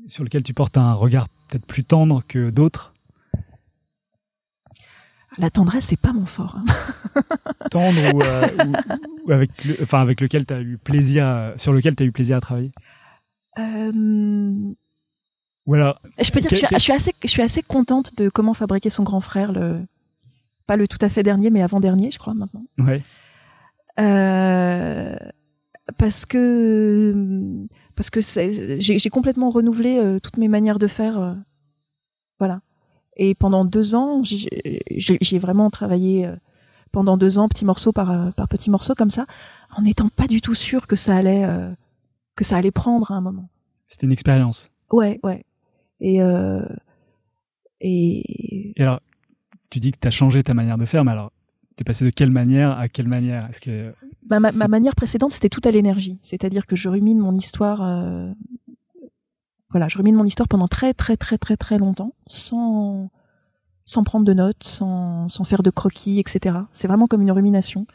sur lequel tu portes un regard peut-être plus tendre que d'autres? La tendresse, c'est pas mon fort. hein. (laughs) Tendre ou, euh, ou avec, le, enfin, avec lequel tu as eu plaisir, à- sur lequel tu as eu plaisir à travailler? Euh, Ou alors, Je peux dire que je suis, Quel- je suis assez, je suis assez contente de comment fabriquer son grand frère, le, pas le tout à fait dernier, mais avant-dernier, je crois, maintenant. ouais, Euh, parce que, parce que j'ai j'ai complètement renouvelé euh, toutes mes manières de faire. euh, voilà. Et pendant deux ans, j'ai vraiment travaillé euh, pendant deux ans, petit morceau par, euh, par petit morceau, comme ça, en n'étant pas du tout sûr que ça allait, euh, que ça allait prendre à un moment. c'était une expérience. Ouais, ouais. Et, euh, et Et alors, tu dis que tu as changé ta manière de faire, mais alors, t'es passé de quelle manière à quelle manière? Est-ce que ma, ma, manière précédente, c'était tout à l'énergie. C'est-à-dire que je rumine mon histoire. euh, voilà, je rumine mon histoire pendant très, très, très, très, très longtemps, sans, sans prendre de notes, sans, sans faire de croquis, etc. C'est vraiment comme une rumination.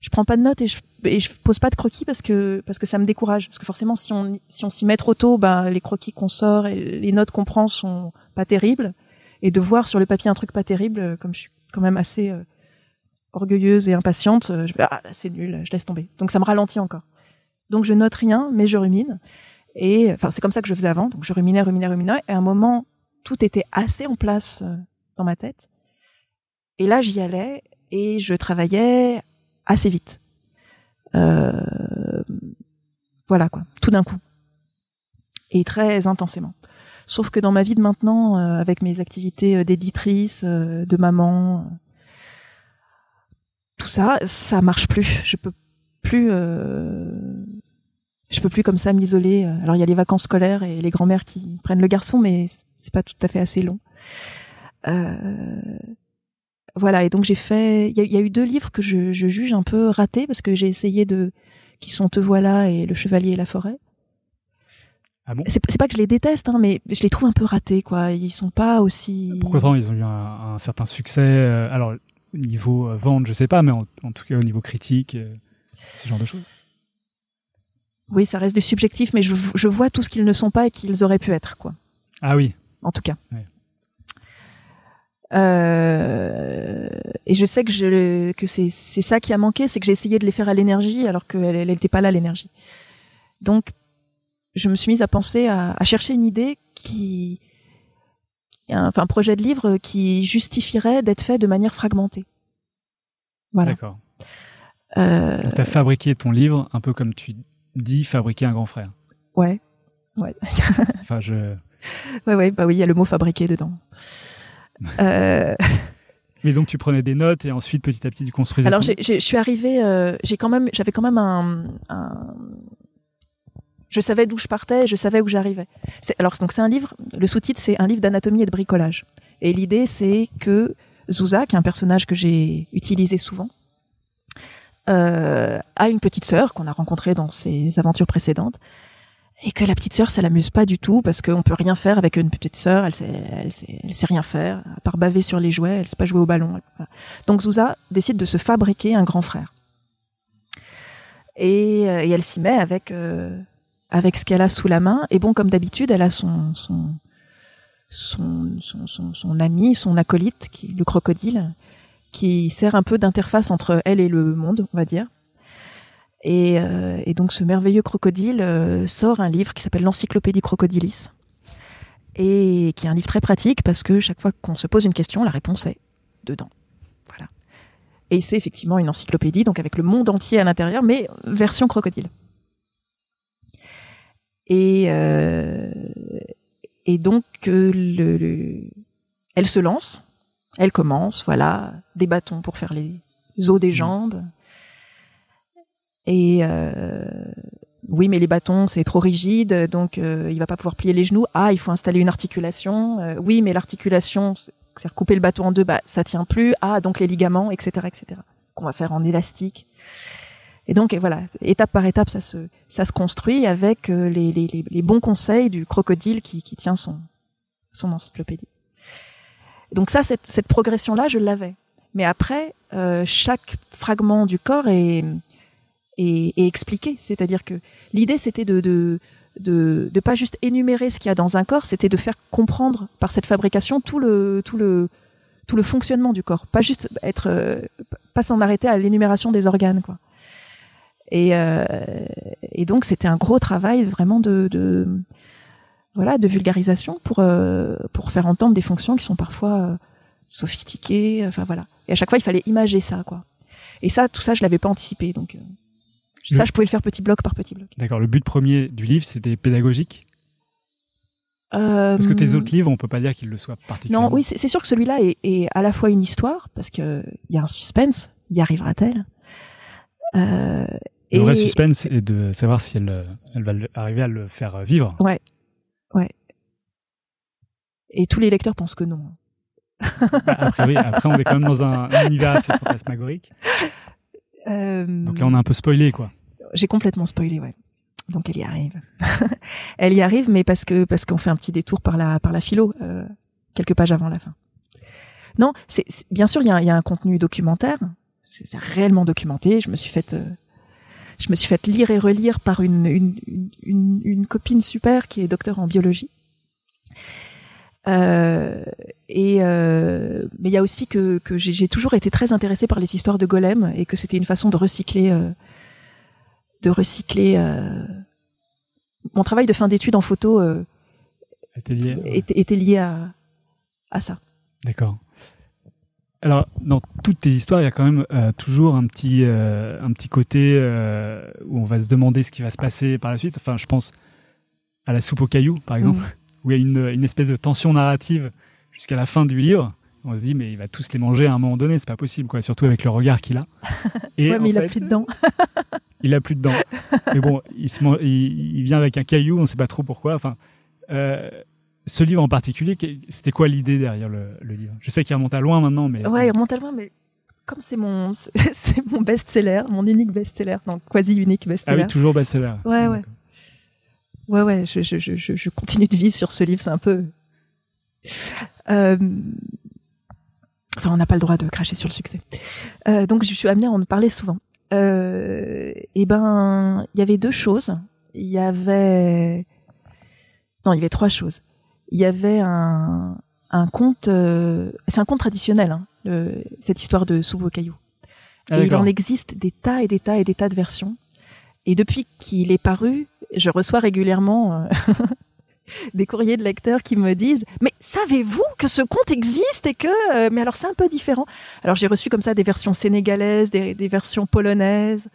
Je prends pas de notes et je, et pose pas de croquis parce que, parce que ça me décourage. Parce que forcément, si on, si on s'y met trop tôt, ben, les croquis qu'on sort et les notes qu'on prend sont pas terribles. Et de voir sur le papier un truc pas terrible, euh, comme je suis quand même assez euh, orgueilleuse et impatiente, euh, je ah, c'est nul, je laisse tomber. Donc ça me ralentit encore. Donc je note rien, mais je rumine. Et enfin, c'est comme ça que je faisais avant. Donc je ruminais, ruminais, ruminais. Et à un moment, tout était assez en place euh, dans ma tête. Et là, j'y allais et je travaillais assez vite. Euh, voilà quoi, tout d'un coup. Et très intensément. Sauf que dans ma vie de maintenant, euh, avec mes activités euh, d'éditrice, de maman, tout ça, ça marche plus. Je peux plus, je peux plus comme ça m'isoler. Alors il y a les vacances scolaires et les grands-mères qui prennent le garçon, mais c'est pas tout à fait assez long. Euh, voilà. Et donc j'ai fait. Il y, a- il y a eu deux livres que je, je juge un peu ratés parce que j'ai essayé de, qui sont Te voilà et Le Chevalier et la forêt. Ah bon? C'est pas que je les déteste, hein, mais je les trouve un peu ratés, quoi. Ils sont pas aussi. Pourquoi tant ils ont eu un, un certain succès euh, Alors, au niveau euh, vente, je sais pas, mais en, en tout cas au niveau critique, euh, ce genre de choses? Oui, ça reste du subjectif, mais je, je vois tout ce qu'ils ne sont pas et qu'ils auraient pu être, quoi. Ah oui, En tout cas. Ouais. Euh, et je sais que, je, que c'est, ça qui a manqué, c'est que j'ai essayé de les faire à l'énergie alors qu'elle n'était pas là l'énergie. Donc, je me suis mise à penser à, à chercher une idée qui, un- enfin, un projet de livre qui justifierait d'être fait de manière fragmentée. Voilà. d'accord. Euh, tu as fabriqué ton livre un peu comme tu dis fabriquer un grand frère. ouais. Ouais. (laughs) Enfin, je. ouais, ouais, bah oui, il y a le mot fabriqué dedans. (laughs) Euh, Mais donc, tu prenais des notes et ensuite, petit à petit, tu construisais. Alors, je suis arrivée, euh, j'ai quand même, j'avais quand même un, un- je savais d'où je partais, et je savais où j'arrivais. Alors, donc c'est un livre. Le sous-titre, c'est un livre d'anatomie et de bricolage. Et l'idée, c'est que Zouza, qui est un personnage que j'ai utilisé souvent, euh, a une petite sœur qu'on a rencontrée dans ses aventures précédentes. Et que la petite sœur, ça l'amuse pas du tout parce qu'on peut rien faire avec une petite sœur. Elle sait, elle sait, elle sait rien faire à part baver sur les jouets. Elle sait pas jouer au ballon. Donc Zouza décide de se fabriquer un grand frère. Et, euh, et elle s'y met avec euh, avec ce qu'elle a sous la main. Et bon, comme d'habitude, elle a son son son, son, son, ami, son acolyte, qui le crocodile, qui sert un peu d'interface entre elle et le monde, on va dire. Et, euh, et donc ce merveilleux crocodile euh, sort un livre qui s'appelle l'Encyclopédie Crocodilis, et qui est un livre très pratique parce que chaque fois qu'on se pose une question, la réponse est dedans. Voilà. Et c'est effectivement une encyclopédie, donc avec le monde entier à l'intérieur, mais version crocodile. Et, euh, et donc, euh, le, le- elle se lance, elle commence, voilà, des bâtons pour faire les os des jambes. Et euh, oui, mais les bâtons, c'est trop rigide, donc euh, il va pas pouvoir plier les genoux. Ah, il faut installer une articulation. Euh, oui, mais l'articulation, c'est-à-dire couper le bâton en deux, bah, ça tient plus. Ah, donc les ligaments, etc., etc. Qu'on va faire en élastique. Et donc voilà, étape par étape, ça se ça se construit avec euh, les, les, les, bons conseils du crocodile qui, qui tient son son encyclopédie. Donc ça, cette, cette progression-là, je l'avais. Mais après, euh, chaque fragment du corps est est, est expliqué. C'est-à-dire que l'idée, c'était de, de de de pas juste énumérer ce qu'il y a dans un corps, c'était de faire comprendre par cette fabrication tout le tout le tout le fonctionnement du corps, pas juste être euh, pas s'en arrêter à l'énumération des organes quoi. Et, euh, et donc c'était un gros travail vraiment de, de voilà de vulgarisation pour euh, pour faire entendre des fonctions qui sont parfois euh, sophistiquées. Enfin voilà. Et à chaque fois il fallait imager ça quoi. Et ça tout ça je l'avais pas anticipé donc. Euh, ça, je pouvais le faire petit bloc par petit bloc. D'accord. Le but premier du livre, c'était pédagogique? Euh, Parce que tes autres livres, on peut pas dire qu'ils le soient particulièrement. Non, oui, c'est sûr que celui-là est, est à la fois une histoire, parce que il y a un suspense, y arrivera-t-elle? Euh, Le et- vrai suspense est de savoir si elle, euh, elle va arriver à le faire vivre. Et tous les lecteurs pensent que non. Bah, après, on est quand même dans un, un univers assez fantasmagorique. (laughs) Euh, Donc là, on a un peu spoilé, quoi. J'ai complètement spoilé, ouais. Donc elle y arrive. (laughs) elle y arrive, mais parce que parce qu'on fait un petit détour par la par la philo, euh, quelques pages avant la fin. Non, c'est bien sûr il y, a un- contenu documentaire. C'est réellement documenté. Je me suis fait je me suis fait lire et relire par une une, une, copine super qui est docteur en biologie. Euh, et euh, mais il y a aussi que, que j'ai toujours été très intéressée par les histoires de golem et que c'était une façon de recycler euh, de recycler euh, mon travail de fin d'études en photo euh, était, était lié à, à ça. D'accord. Alors, dans toutes tes histoires, il y a quand même euh, toujours un petit, euh, un petit côté euh, où on va se demander ce qui va se passer par la suite. Enfin, je pense à la soupe aux cailloux, par exemple, (laughs) où il y a une, une espèce de tension narrative jusqu'à la fin du livre. On se dit, mais il va tous les manger à un moment donné, c'est pas possible, quoi. Surtout avec le regard qu'il a. (laughs) Et ouais, mais il a fait, plus dedans. (laughs) il a plus de dents. (laughs) Mais bon, il, se man- il, il vient avec un caillou, on sait pas trop pourquoi. Enfin, euh, ce livre en particulier, c'était quoi l'idée derrière le, le livre? Je sais qu'il remonte à loin maintenant, mais Ouais, il remonte à loin, mais comme c'est mon, (laughs) c'est mon best-seller, mon unique best-seller, donc quasi unique ah best-seller. oui, toujours best-seller. Ouais, ouais. Ouais, ouais, je, je, je, je- je continue de vivre sur ce livre, c'est un peu. Euh, Enfin, on n'a pas le droit de cracher sur le succès. Euh, donc, je suis amenée à en parler souvent. Euh, et ben, il y avait deux choses. Il y avait. Non, il y avait trois choses. Il y avait un, un conte. euh, C'est un conte traditionnel, hein, le- cette histoire de soupe aux cailloux. Ah, et il en existe des tas et des tas et des tas de versions. Et depuis qu'il est paru, je reçois régulièrement euh, (laughs) des courriers de lecteurs qui me disent Mais savez-vous que ce conte existe et que. euh, mais alors c'est un peu différent. Alors j'ai reçu comme ça des versions sénégalaises, des, des versions polonaises.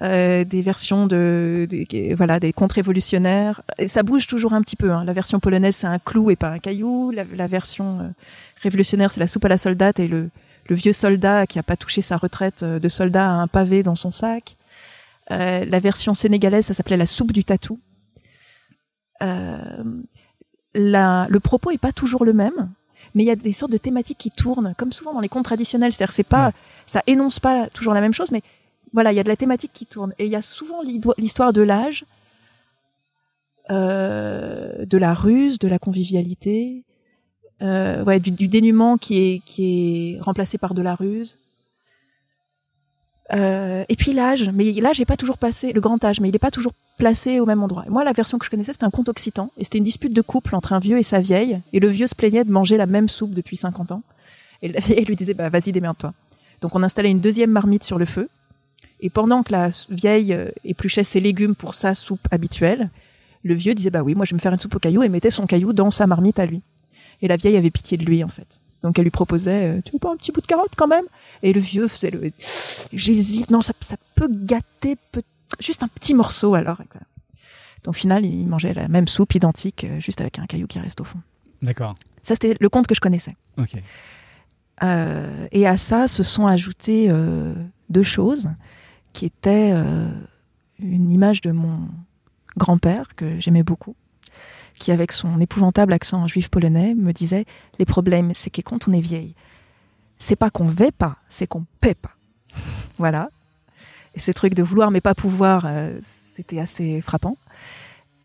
euh, des versions de, de- voilà des contes révolutionnaires et ça bouge toujours un petit peu hein. la version polonaise c'est un clou et pas un caillou la, la version euh, révolutionnaire c'est la soupe à la soldate et le, le vieux soldat qui a pas touché sa retraite euh, de soldat a un pavé dans son sac. Euh, la version sénégalaise, ça s'appelait la soupe du tatou. Euh, la- le propos est pas toujours le même, mais il y a des sortes de thématiques qui tournent, comme souvent dans les contes traditionnels. C'est-à-dire, c'est pas, Ouais. ça énonce pas toujours la même chose, mais voilà, il y a de la thématique qui tourne. Et il y a souvent l'histoire de l'âge, euh, de la ruse, de la convivialité, euh, ouais, du, du dénuement qui est, qui est remplacé par de la ruse. Euh, et puis l'âge, mais l'âge n'est pas toujours passé, le grand âge, mais il n'est pas toujours placé au même endroit. Et moi, la version que je connaissais, c'était un conte occitan, et c'était une dispute de couple entre un vieux et sa vieille, et le vieux se plaignait de manger la même soupe depuis 50 ans, et la vieille (laughs) lui disait, bah vas-y, démerde-toi. Donc on installait une deuxième marmite sur le feu, et pendant que la vieille euh, épluchait ses légumes pour sa soupe habituelle, le vieux disait, bah oui, moi je vais me faire une soupe au caillou, et mettait son caillou dans sa marmite à lui. Et la vieille avait pitié de lui, en fait. Donc elle lui proposait, euh, tu veux pas un petit bout de carotte quand même? Et le vieux faisait le, j'hésite, non, ça, ça peut gâter, peut- juste un petit morceau alors. Donc au final, il mangeait la même soupe identique, euh, juste avec un caillou qui reste au fond. D'accord. Ça, c'était le conte que je connaissais. Ok. Euh, et à ça se sont ajoutées euh, deux choses qui étaient euh, une image de mon grand-père que j'aimais beaucoup, qui avec son épouvantable accent juif polonais me disait les problèmes, c'est que quand on est vieille, c'est pas qu'on veut pas, c'est qu'on paie pas. voilà. Et ce truc de vouloir mais pas pouvoir, euh, c'était assez frappant.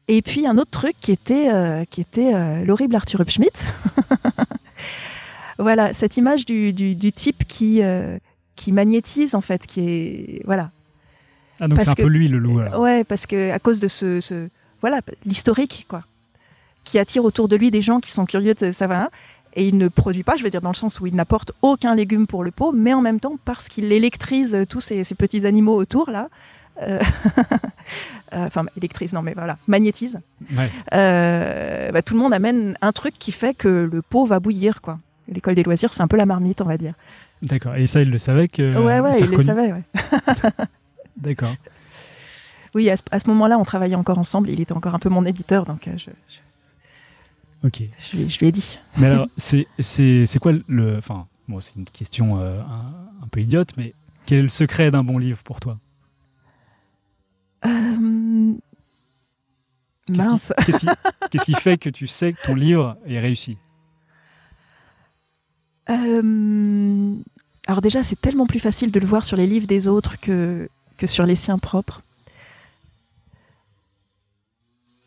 Et puis un autre truc qui était, euh, qui était euh, l'horrible Arthur Hubschmidt. (laughs) voilà, cette image du, du, du type qui, qui magnétise en fait, qui est voilà. Ah, donc Parce c'est un que- peu lui le loup, alors. Ouais, parce que à cause de ce, ce voilà l'historique quoi, qui attire autour de lui des gens qui sont curieux de savoir. Et il ne produit pas, je veux dire dans le sens où il n'apporte aucun légume pour le pot, mais en même temps parce qu'il électrise tous ces, ces petits animaux autour là, euh, (laughs) euh, enfin électrise, non mais voilà, magnétise, Ouais. euh, bah, tout le monde amène un truc qui fait que le pot va bouillir, quoi. L'école des loisirs, c'est un peu la marmite, on va dire. D'accord. Et ça, il le savait que. ouais, ouais, il le savait, ouais. (laughs) D'accord. Oui, à ce, moment-là, on travaillait encore ensemble. Il était encore un peu mon éditeur, donc euh, je, je- Ok. je je lui ai dit. Mais alors, (laughs) c'est quoi le. Enfin, bon, c'est une question euh, un, un peu idiote, mais quel est le secret d'un bon livre pour toi? Euh, Qu'est-ce qui- Mince. Qu'est-ce qui, (laughs) qu'est-ce qui fait que tu sais que ton livre est réussi? Euh, alors déjà, c'est tellement plus facile de le voir sur les livres des autres que, que sur les siens propres.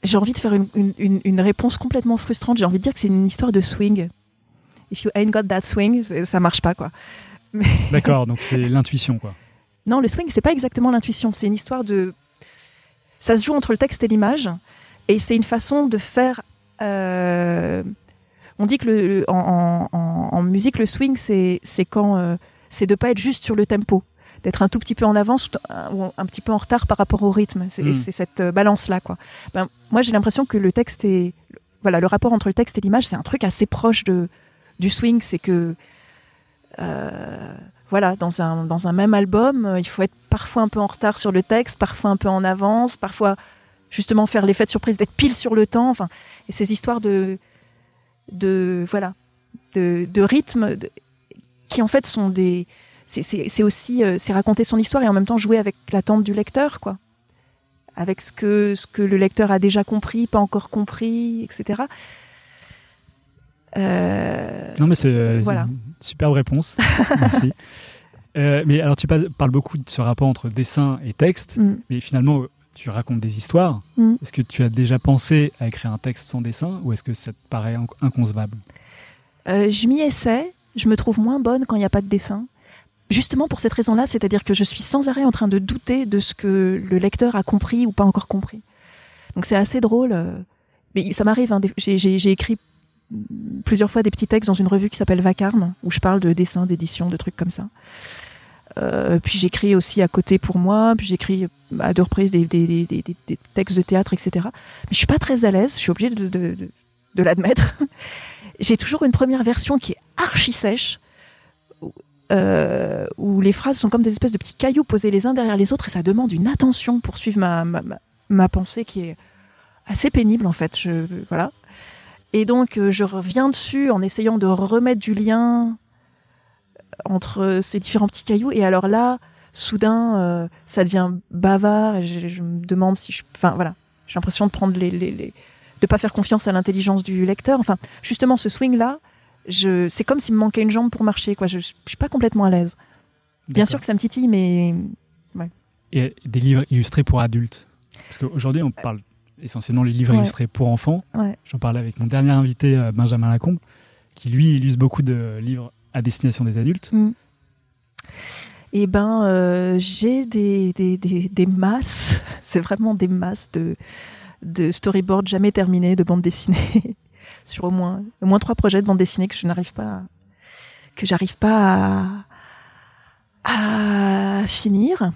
J'ai envie de faire une, une- une- une réponse complètement frustrante. J'ai envie de dire que c'est une histoire de swing. If you ain't got that swing, ça marche pas, quoi. (laughs) D'accord, donc c'est l'intuition, quoi. Non, le swing, c'est pas exactement l'intuition. C'est une histoire de. Ça se joue entre le texte et l'image, et c'est une façon de faire. euh, On dit que le, en, en- en- en musique, le swing, c'est c'est quand euh, c'est de pas être juste sur le tempo, d'être un tout petit peu en avance ou, t- ou un petit peu en retard par rapport au rythme. C'est Mm. c'est cette balance là, quoi. Ben, moi, j'ai l'impression que le texte est voilà, le rapport entre le texte et l'image, c'est un truc assez proche de du swing. C'est que euh, voilà, dans un, dans un même album, euh, il faut être parfois un peu en retard sur le texte, parfois un peu en avance, parfois justement faire l'effet de surprise d'être pile sur le temps. Enfin, et ces histoires de, de voilà, de, de rythme de- qui en fait sont des, c'est- aussi euh, c'est raconter son histoire et en même temps jouer avec l'attente du lecteur, quoi, avec ce que ce que le lecteur a déjà compris, pas encore compris, etc. Euh, Non, mais c'est euh, Voilà. c'est une superbe réponse. (laughs) Merci. Euh, mais alors, tu parles beaucoup de ce rapport entre dessin et texte, mm, mais finalement, tu racontes des histoires. mm. Est-ce que tu as déjà pensé à écrire un texte sans dessin ou est-ce que ça te paraît inc- inconcevable? Je m'y essaie, je me trouve moins bonne quand il n'y a pas de dessin. Justement pour cette raison-là, c'est-à-dire que je suis sans arrêt en train de douter de ce que le lecteur a compris ou pas encore compris. Donc c'est assez drôle. euh, Mais ça m'arrive, hein, j'ai écrit plusieurs fois des petits textes dans une revue qui s'appelle Vacarme, où je parle de dessin, d'édition, de trucs comme ça. Euh, puis j'écris aussi à côté pour moi, puis j'écris à deux reprises des, textes de théâtre, etc. Mais je suis pas très à l'aise, je suis obligée de, de- l'admettre. (laughs) J'ai toujours une première version qui est archi sèche, euh, où les phrases sont comme des espèces de petits cailloux posés les uns derrière les autres, et ça demande une attention pour suivre ma, ma, ma- pensée qui est assez pénible en fait. Je, voilà. Et donc euh, je reviens dessus en essayant de remettre du lien entre ces différents petits cailloux. Et alors là, soudain, euh, ça devient bavard. Et je, me demande si je. Enfin voilà, j'ai l'impression de prendre les, les, les- de pas faire confiance à l'intelligence du lecteur. Enfin, justement, ce swing là, je, c'est comme s'il me manquait une jambe pour marcher. Quoi, je, je suis pas complètement à l'aise. Bien sûr que ça me titille, mais Et des livres illustrés pour adultes? Parce qu'aujourd'hui, on parle essentiellement des livres Ouais. illustrés pour enfants. ouais. J'en parlais avec mon dernier invité, euh, Benjamin Lacombe, qui lui illustre beaucoup de livres à destination des adultes. Eh ben, euh, j'ai des, des, des, des masses, (laughs) c'est vraiment des masses de, de storyboards jamais terminés, de bandes dessinées, (laughs) sur au moins, au moins trois projets de bandes dessinées que je n'arrive pas, à- que j'arrive pas à, à finir.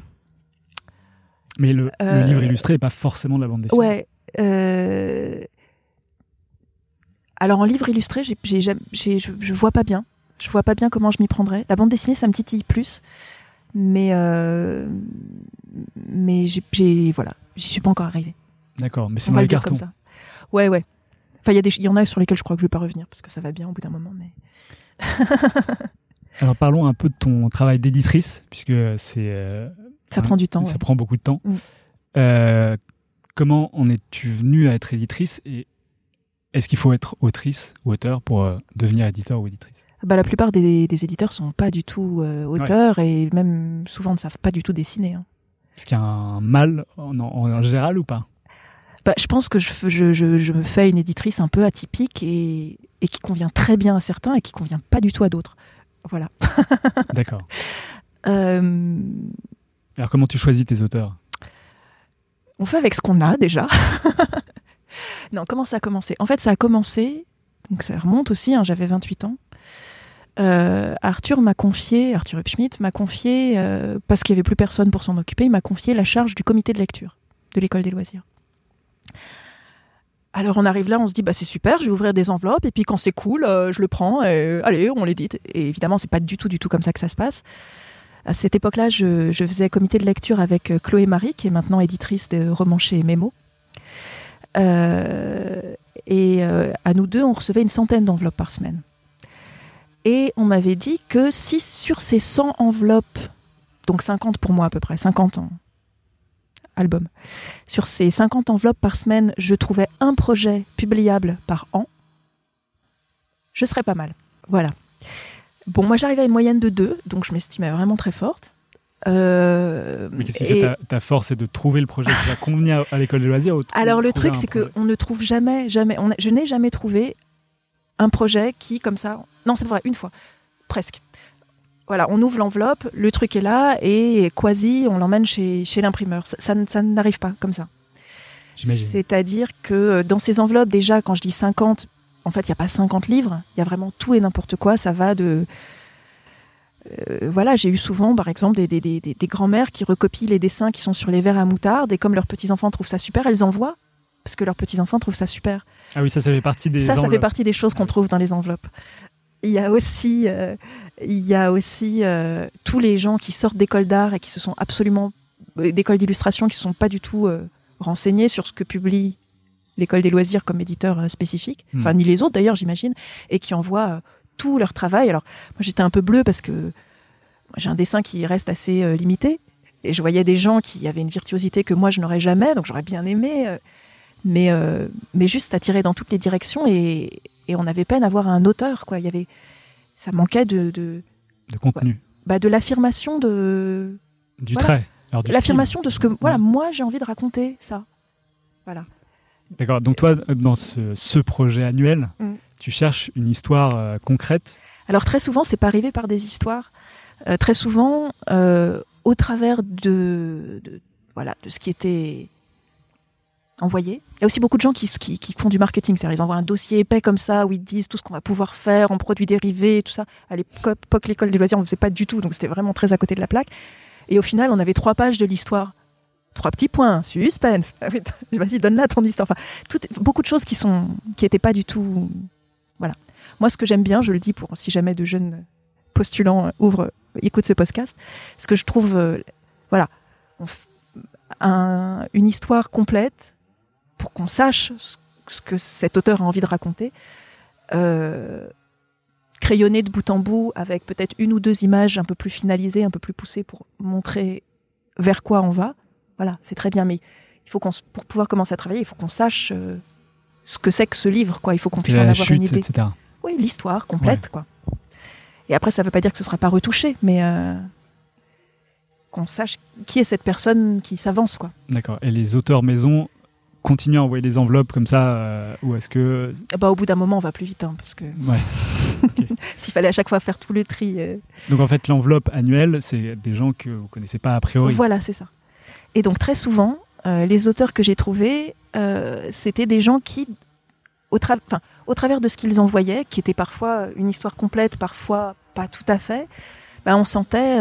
Mais le, le Euh, livre illustré n'est pas forcément de la bande dessinée. Ouais. euh, Alors en livre illustré, je, je vois pas bien. Je vois pas bien comment je m'y prendrais. La bande dessinée, ça me titille plus. Mais euh, mais j'ai, voilà, j'y suis pas encore arrivée. D'accord, mais c'est dans les cartons. comme ça. Ouais, ouais. Enfin, il y, a des- il y en a sur lesquels je crois que je vais pas revenir parce que ça va bien au bout d'un moment. Mais (laughs) Alors parlons un peu de ton travail d'éditrice, puisque c'est euh, ça prend du temps. ça ouais. prend beaucoup de temps. Mm. Euh, comment en es-tu venue à être éditrice et est-ce qu'il faut être autrice ou auteur pour euh, devenir éditeur ou éditrice? Bah, la plupart des, des éditeurs sont pas du tout auteurs et même souvent ne savent pas du tout dessiner. hein. Est-ce qu'il y a un mal en, en- en général ou pas? Bah, je pense que je, f- je, je- je me fais une éditrice un peu atypique et, et qui convient très bien à certains et qui convient pas du tout à d'autres. Voilà. (laughs) D'accord. Euh, Alors comment tu choisis tes auteurs? On fait avec ce qu'on a déjà. (laughs) non, comment ça a commencé? En fait, ça a commencé, donc ça remonte aussi, hein, j'avais 28 ans. euh, Arthur m'a confié, Arthur Upschmidt m'a confié, euh, parce qu'il n'y avait plus personne pour s'en occuper, il m'a confié la charge du comité de lecture de l'école des loisirs. Alors on arrive là, on se dit bah c'est super, je vais ouvrir des enveloppes et puis quand c'est cool, euh, je le prends et allez, on l'édite. Et évidemment, c'est pas du tout du tout comme ça que ça se passe. À cette époque-là, je, faisais comité de lecture avec euh, Chloé Marie, qui est maintenant éditrice de romans chez Memo. Euh, et euh, à nous deux, on recevait une centaine d'enveloppes par semaine. Et on m'avait dit que si sur ces 100 enveloppes, donc 50 pour moi à peu près, 50 en album, sur ces 50 enveloppes par semaine, je trouvais un projet publiable par an, je serais pas mal. Voilà. Bon, moi j'arrivais à une moyenne de 2, donc je m'estimais vraiment très forte. Euh, Mais qu'est-ce qui fait ta, ta force C'est de trouver le projet qui va (laughs) convenir à l'école des loisirs ou de Alors le truc, c'est qu'on ne trouve jamais, jamais, on a- je n'ai jamais trouvé un projet qui, comme ça, non c'est vrai, une fois, presque. Voilà, on ouvre l'enveloppe, le truc est là, et quasi, on l'emmène chez, chez l'imprimeur. Ça, ça n'arrive pas comme ça. J'imagine. C'est-à-dire que euh, dans ces enveloppes, déjà, quand je dis 50, en fait, il n'y a pas 50 livres, il y a vraiment tout et n'importe quoi. Ça va de. Euh, voilà, j'ai eu souvent, par exemple, des, des, des, des- des grands-mères qui recopient les dessins qui sont sur les verres à moutarde, et comme leurs petits-enfants trouvent ça super, elles envoient, parce que leurs petits-enfants trouvent ça super. Ah oui, ça, ça fait partie des ça, ça fait enveloppes. partie des choses qu'on trouve dans les enveloppes. Il y a aussi, euh, il y a aussi euh, tous les gens qui sortent d'école d'art et qui se sont absolument euh, d'école d'illustration qui ne sont pas du tout euh, renseignés sur ce que publie l'école des loisirs comme éditeur euh, spécifique, Hmm. enfin ni les autres d'ailleurs j'imagine, et qui envoient euh, tout leur travail. Alors moi j'étais un peu bleue parce que j'ai un dessin qui reste assez limité, et je voyais des gens qui avaient une virtuosité que moi je n'aurais jamais, donc j'aurais bien aimé, mais euh, mais juste à tirer dans toutes les directions et, et on avait peine à avoir un auteur quoi. Il y avait ça manquait de de, de contenu, bah, de l'affirmation de du Voilà. trait. L'affirmation de ce que voilà Ouais. moi j'ai envie de raconter ça. Voilà. D'accord. Donc toi, dans ce, ce projet annuel, Mm. tu cherches une histoire euh, concrète? Alors très souvent, c'est pas arrivé par des histoires. Euh, très souvent, euh, au travers de, de- voilà de ce qui était envoyé. Il y a aussi beaucoup de gens qui, qui, font du marketing, c'est-à-dire ils envoient un dossier épais comme ça où ils disent tout ce qu'on va pouvoir faire en produits dérivés, tout ça. À l'époque, l'école des loisirs, on ne faisait pas du tout, donc c'était vraiment très à côté de la plaque. Et au final, on avait trois pages de l'histoire. Trois petits points, suspense. (laughs) Ah Vas-y, donne-la ton histoire. Enfin, beaucoup de choses qui sont qui n'étaient pas du tout. Voilà. Moi, ce que j'aime bien, je le dis pour si jamais de jeunes postulants euh, ouvrent, écoutent ce podcast, ce que je trouve, euh, voilà, une histoire complète pour qu'on sache ce, que cet auteur a envie de raconter, euh, crayonné de bout en bout avec peut-être une ou deux images un peu plus finalisées, un peu plus poussées pour montrer vers quoi on va. Voilà, c'est très bien, mais il faut qu'on, pour pouvoir commencer à travailler, il faut qu'on sache euh, ce que c'est que ce livre, quoi. Il faut qu'on puisse en avoir chute, une idée. etc. Oui, l'histoire complète, quoi. Et après, ça ne veut pas dire que ce sera pas retouché, mais euh, qu'on sache qui est cette personne qui s'avance, quoi. D'accord. Et les auteurs maison continuent à envoyer des enveloppes comme ça euh, ou est-ce que Ah Bah, au bout d'un moment, on va plus vite, hein, parce que ouais. (laughs) s'il fallait à chaque fois faire tout le tri. euh, Donc en fait, l'enveloppe annuelle, c'est des gens que vous connaissez pas a priori. Voilà, c'est ça. Et donc, très souvent, euh, les auteurs que j'ai trouvés, c'était des gens qui, au, tra- enfin, au travers de ce qu'ils envoyaient, qui était parfois une histoire complète, parfois pas tout à fait, bah, on sentait.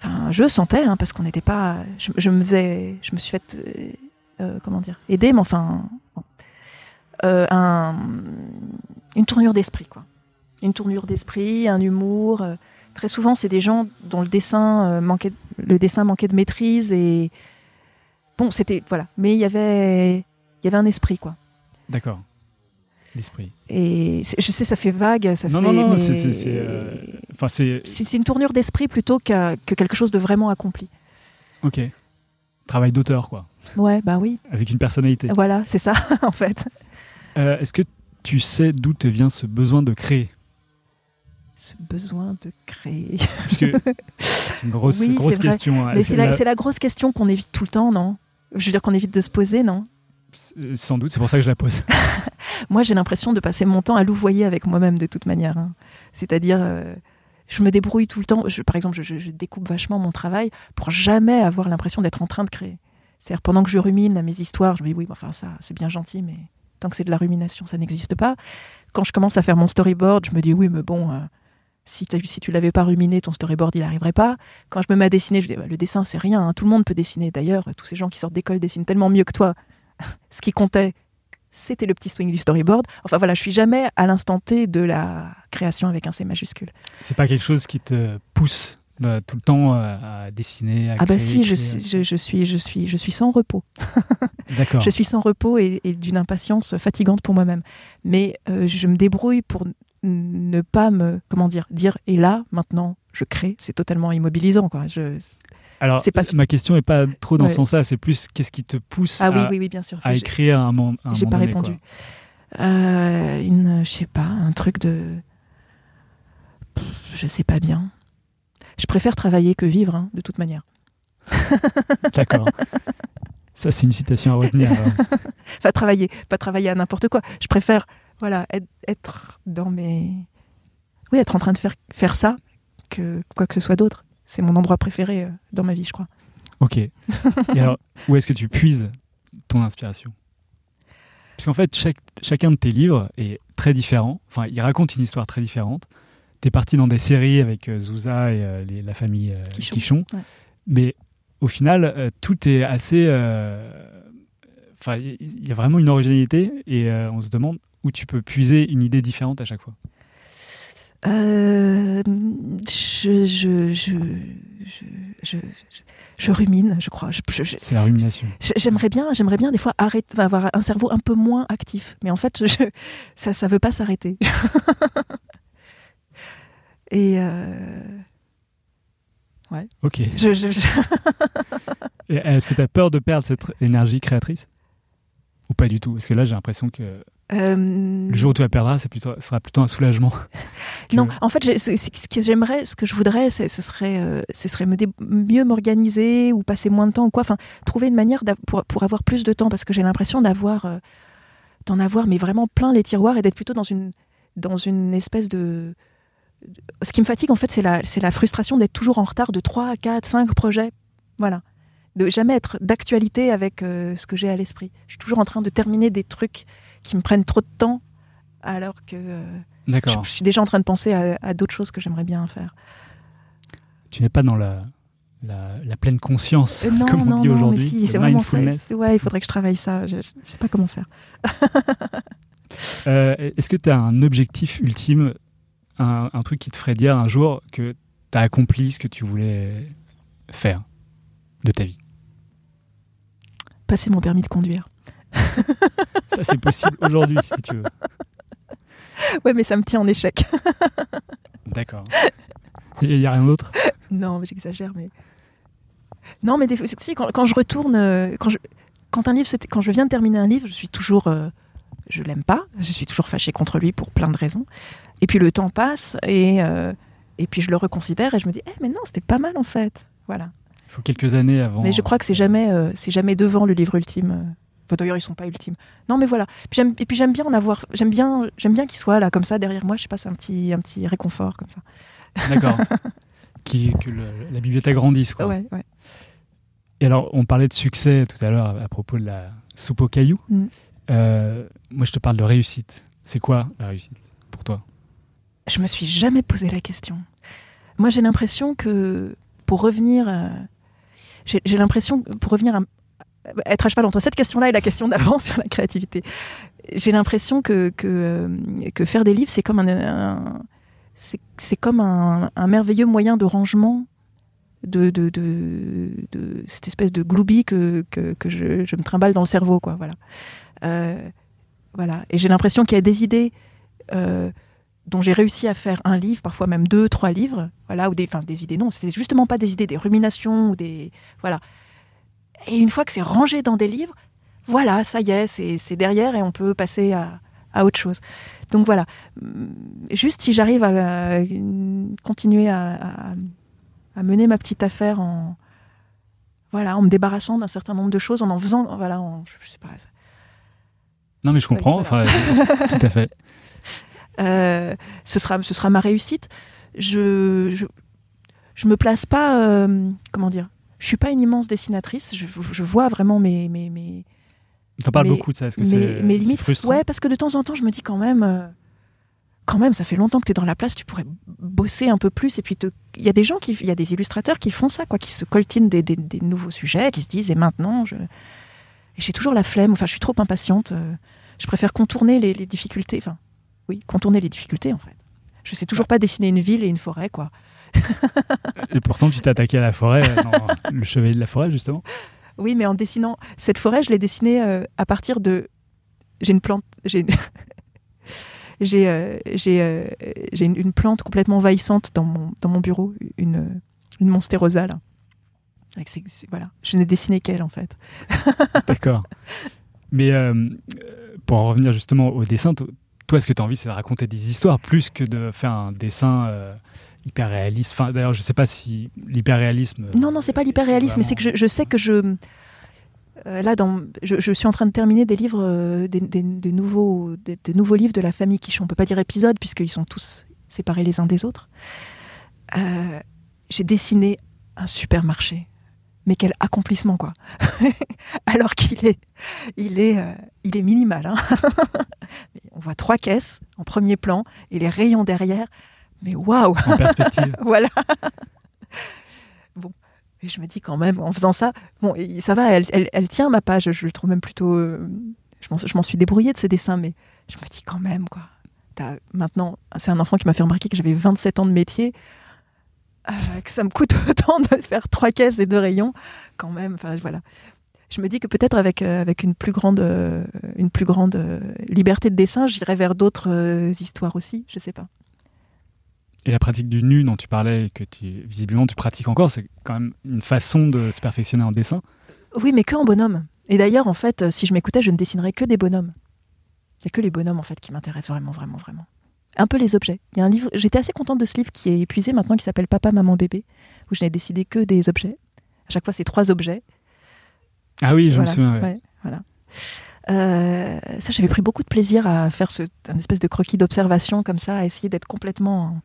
Enfin, je sentais, hein, parce qu'on n'était pas. Je, je me faisais. Je me suis fait. Euh, comment dire Aider, mais enfin. Euh, un, une tournure d'esprit, quoi. Une tournure d'esprit, un humour. euh, très souvent, c'est des gens dont le dessin manquait, le dessin manquait de maîtrise et bon, c'était voilà. Mais il y avait, il y avait un esprit, quoi. D'accord. L'esprit. Et je sais, ça fait vague, ça Non, fait. non, non, mais c'est- c'est- Enfin, une tournure d'esprit plutôt que quelque chose de vraiment accompli. ok. Travail d'auteur, quoi, Ouais, bah oui. avec une personnalité. Voilà, c'est ça, (laughs) en fait. Euh, Est-ce que tu sais d'où te vient ce besoin de créer? Ce besoin de créer. Parce que c'est une grosse, Oui, grosse question. hein. Mais C'est la, la- c'est la grosse question qu'on évite tout le temps, non? Je veux dire qu'on évite de se poser, non? C'est- Sans doute, c'est pour ça que je la pose. (laughs) Moi, j'ai l'impression de passer mon temps à louvoyer avec moi-même de toute manière. hein. C'est-à-dire, euh, je me débrouille tout le temps. Par exemple, je, découpe vachement mon travail pour jamais avoir l'impression d'être en train de créer. C'est-à-dire, pendant que je rumine à mes histoires, je me dis, oui, enfin, ça, c'est bien gentil, mais tant que c'est de la rumination, ça n'existe pas. Quand je commence à faire mon storyboard, je me dis oui, mais bon, euh, si, tu si tu l'avais pas ruminé, ton storyboard, il n'arriverait pas. Quand je me mets à dessiner, je dis bah, le dessin, c'est rien, hein, tout le monde peut dessiner. D'ailleurs, tous ces gens qui sortent d'école dessinent tellement mieux que toi. (laughs) Ce qui comptait, c'était le petit swing du storyboard. Enfin voilà, je suis jamais à l'instant T de la création avec un C majuscule. C'est pas quelque chose qui te pousse euh, tout le temps euh, à dessiner, à Ah bah créer, si, je, suis- je, je suis, je suis, je suis sans repos. (laughs) D'accord. Je suis sans repos et, et d'une impatience fatigante pour moi-même. Mais euh, je me débrouille pour ne pas me, comment dire, dire et là maintenant je crée. C'est totalement immobilisant quoi. Je... Alors, c'est pas- ma question est pas trop dans Ouais. ce sens-là, c'est plus qu'est-ce qui te pousse Ah à, oui, oui, bien sûr. à écrire un moment, J'ai pas donné, répondu. Euh, une, je sais pas, un truc de, Pff, je sais pas bien. Je préfère travailler que vivre, hein, de toute manière. (laughs) D'accord. Ça, c'est une citation à retenir. Enfin, (laughs) travailler, pas travailler à n'importe quoi. Je préfère, voilà, être, être dans mes, oui, être en train de faire faire ça que quoi que ce soit d'autre. C'est mon endroit préféré euh, dans ma vie, je crois. Ok. Et alors, où est-ce que tu puises ton inspiration? Parce qu'en fait, chaque- chacun de tes livres est très différent. Enfin, il raconte une histoire très différente. Tu es parti dans des séries avec euh, Zouza et euh, les- la famille euh, Quichon. Quichon. Ouais. Mais au final, euh, tout est assez. Enfin, il y- a vraiment une originalité et on se demande où tu peux puiser une idée différente à chaque fois. Euh, je, je, je, je, je, je rumine, je crois. C'est la rumination. J'aimerais bien, j'aimerais bien des fois arrêter, avoir un cerveau un peu moins actif. Mais en fait, ça, ça veut pas s'arrêter. (laughs) Et euh, Ok. je- Et Est-ce que tu as peur de perdre cette énergie créatrice? Ou pas du tout? Parce que là, j'ai l'impression que euh, le jour où tu la perdras, ce sera plutôt un soulagement. (laughs) non, en fait, ce, que j'aimerais, ce que je voudrais, ce serait, euh, ce serait me mieux m'organiser ou passer moins de temps ou quoi. Enfin, trouver une manière pour, pour avoir plus de temps parce que j'ai l'impression d'avoir, euh, d'en avoir, mais vraiment plein les tiroirs et d'être plutôt dans une, dans une espèce de. Ce qui me fatigue, en fait, c'est la, frustration d'être toujours en retard de 3, 4, 5 projets. Voilà. De jamais être d'actualité avec ce que j'ai à l'esprit. Je suis toujours en train de terminer des trucs qui me prennent trop de temps alors que. euh, je, je suis déjà en train de penser à, à d'autres choses que j'aimerais bien faire. Tu n'es pas dans la, la, la pleine conscience, Euh, non, comme on non, dit aujourd'hui. si, c'est vraiment ça. Ouais, il faudrait que je travaille ça. Je, je sais pas comment faire. (laughs) Euh, Est-ce que tu as un objectif ultime, un, un truc qui te ferait dire un jour que tu as accompli ce que tu voulais faire de ta vie? Passer mon permis de conduire. (laughs) Ça, c'est possible aujourd'hui, si tu veux. Ouais, mais ça me tient en échec. D'accord. Il n'y a rien d'autre? Non, mais j'exagère, mais. Non, mais des fois, si, quand, quand je retourne, euh, quand je, quand un livre, quand je viens de terminer un livre, je suis toujours, euh, je l'aime pas, je suis toujours fâchée contre lui pour plein de raisons. Et puis le temps passe et euh, et puis je le reconsidère et je me dis, eh, mais non, c'était pas mal en fait. Voilà. Il faut quelques années avant. Mais je crois que c'est jamais, euh, c'est jamais devant le livre ultime. Enfin, d'ailleurs, ils sont pas ultimes. Non, mais voilà. Et puis j'aime bien en avoir. J'aime bien, j'aime bien qu'il soit là, comme ça, derrière moi. Je sais pas, c'est un petit, un petit réconfort comme ça. D'accord. (laughs) Qui, que le- la bibliothèque grandisse. Quoi. Ouais, ouais. Et alors, on parlait de succès tout à l'heure à propos de la soupe aux cailloux. Mm. Euh, moi, je te parle de réussite. C'est quoi la réussite pour toi? Je me suis jamais posé la question. Moi, j'ai l'impression que pour revenir, euh, j'ai j'ai l'impression que pour revenir à être à cheval entre cette question-là et la question d'avant (laughs) sur la créativité, j'ai l'impression que, euh, que faire des livres, c'est comme un, un- c'est comme un, merveilleux moyen de rangement de, de, cette espèce de gloobie que, que, je me trimballe dans le cerveau, quoi. Voilà. Euh, voilà. Et j'ai l'impression qu'il y a des idées euh, dont j'ai réussi à faire un livre, parfois même deux, trois livres, voilà, ou des, enfin, des idées. Non, c'était justement pas des idées, des ruminations ou des, voilà. Et une fois que c'est rangé dans des livres, voilà, ça y est, c'est c'est derrière et on peut passer à, à autre chose. Donc voilà, juste si j'arrive à, euh, continuer à, à- à mener ma petite affaire en, voilà, en me débarrassant d'un certain nombre de choses, en en faisant, voilà, en, je sais pas, Non, mais je comprends. voilà. Enfin, tout à fait. (laughs) Euh, ce, sera, ce sera ma réussite. Je, je, je me place pas, euh, comment dire, je suis pas une immense dessinatrice. Je, je vois vraiment mes, mes, mes, T'en parles beaucoup de ça. Est-ce que c'est limite, frustrant ouais, parce que de temps en temps, je me dis quand même, euh, quand même, ça fait longtemps que tu es dans la place, tu pourrais bosser un peu plus. Et puis, il y a des gens il y a des illustrateurs qui font ça, quoi, qui se coltinent des, des- des nouveaux sujets, qui se disent, et maintenant, je, j'ai toujours la flemme. Enfin, je suis trop impatiente. euh, je préfère contourner les, les difficultés. Enfin, oui, contourner les difficultés, en fait. Je sais toujours pas dessiner une ville et une forêt, quoi. Et pourtant, tu t'es attaqué à la forêt, euh, dans (laughs) le chevalier de la forêt, justement. Oui, mais en dessinant cette forêt, je l'ai dessinée euh, à partir de. J'ai une plante. J'ai une... (laughs) j'ai euh, j'ai euh, j'ai une, une plante complètement envahissante dans mon dans mon bureau, une une monsterosa là. Avec ses- ses- voilà, je n'ai dessiné qu'elle en fait. (laughs) D'accord. Mais pour en revenir justement au dessin, to- toi, ce que tu as envie, c'est de raconter des histoires plus que de faire un dessin hyper réaliste. Enfin, d'ailleurs, je sais pas si l'hyper-réalisme. Non, non, c'est pas l'hyper-réalisme, mais c'est que je, je sais que je. euh, là, dans, je, je suis en train de terminer des livres, euh, des, des- des nouveaux, des, des nouveaux livres de la famille Quichon. On peut pas dire épisodes puisqu'ils sont tous séparés les uns des autres. Euh, J'ai dessiné un supermarché, mais quel accomplissement quoi (laughs) Alors qu'il est, il est, euh, il est minimal. hein. (laughs) On voit trois caisses en premier plan et les rayons derrière. Mais waouh En perspective. (laughs) voilà. bon, et je me dis quand même, en faisant ça, bon, ça va, elle, elle- elle tient ma page. Je le trouve même plutôt. euh, je m'en- suis débrouillée de ce dessin, mais je me dis quand même, quoi. Maintenant, c'est un enfant qui m'a fait remarquer que j'avais 27 ans de métier, euh, que ça me coûte (laughs) autant de faire trois caisses et deux rayons, quand même. Enfin, voilà. Je me dis que peut-être avec, euh, avec une plus grande, une plus grande liberté de dessin, j'irai vers d'autres histoires aussi. Je sais pas. Et la pratique du nu dont tu parlais, et que tu, visiblement tu pratiques encore, c'est quand même une façon de se perfectionner en dessin. Oui, mais que en bonhomme. Et d'ailleurs, en fait, euh, si je m'écoutais, je ne dessinerais que des bonhommes. Il n'y a que les bonhommes, en fait, qui m'intéressent vraiment, vraiment, vraiment. Un peu les objets. Il y a un livre, j'étais assez contente de ce livre qui est épuisé maintenant, qui s'appelle Papa, Maman, Bébé, où je n'ai décidé que des objets. À chaque fois, c'est trois objets. Ah oui, je Voilà, me souviens. ouais. ouais, voilà. Euh, ça, j'avais pris beaucoup de plaisir à faire ce, un espèce de croquis d'observation comme ça, à essayer d'être complètement en-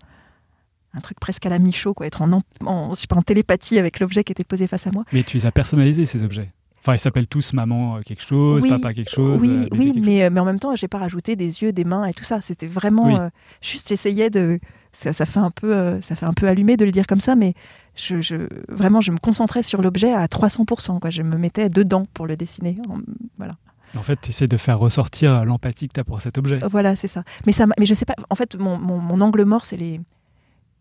un truc presque à la Michaud, quoi, être en, en, je sais pas, en télépathie avec l'objet qui était posé face à moi. Mais tu les as personnalisés, ces objets. Enfin, ils s'appellent tous maman euh, quelque chose, Oui, papa quelque chose. oui, euh, bébé oui, quelque mais, mais en même temps, j'ai pas rajouté des yeux, des mains et tout ça. C'était vraiment Oui. euh, juste, j'essayais de. Ça, ça fait un peu, euh, ça fait un peu allumé de le dire comme ça, mais je, je- vraiment, je me concentrais sur l'objet à 300%. Quoi. Je me mettais dedans pour le dessiner. En- voilà. En fait, tu essaies de faire ressortir l'empathie que tu as pour cet objet. voilà, c'est ça. Mais ça, m'a- mais je sais pas. En fait, mon, mon- mon angle mort, c'est les,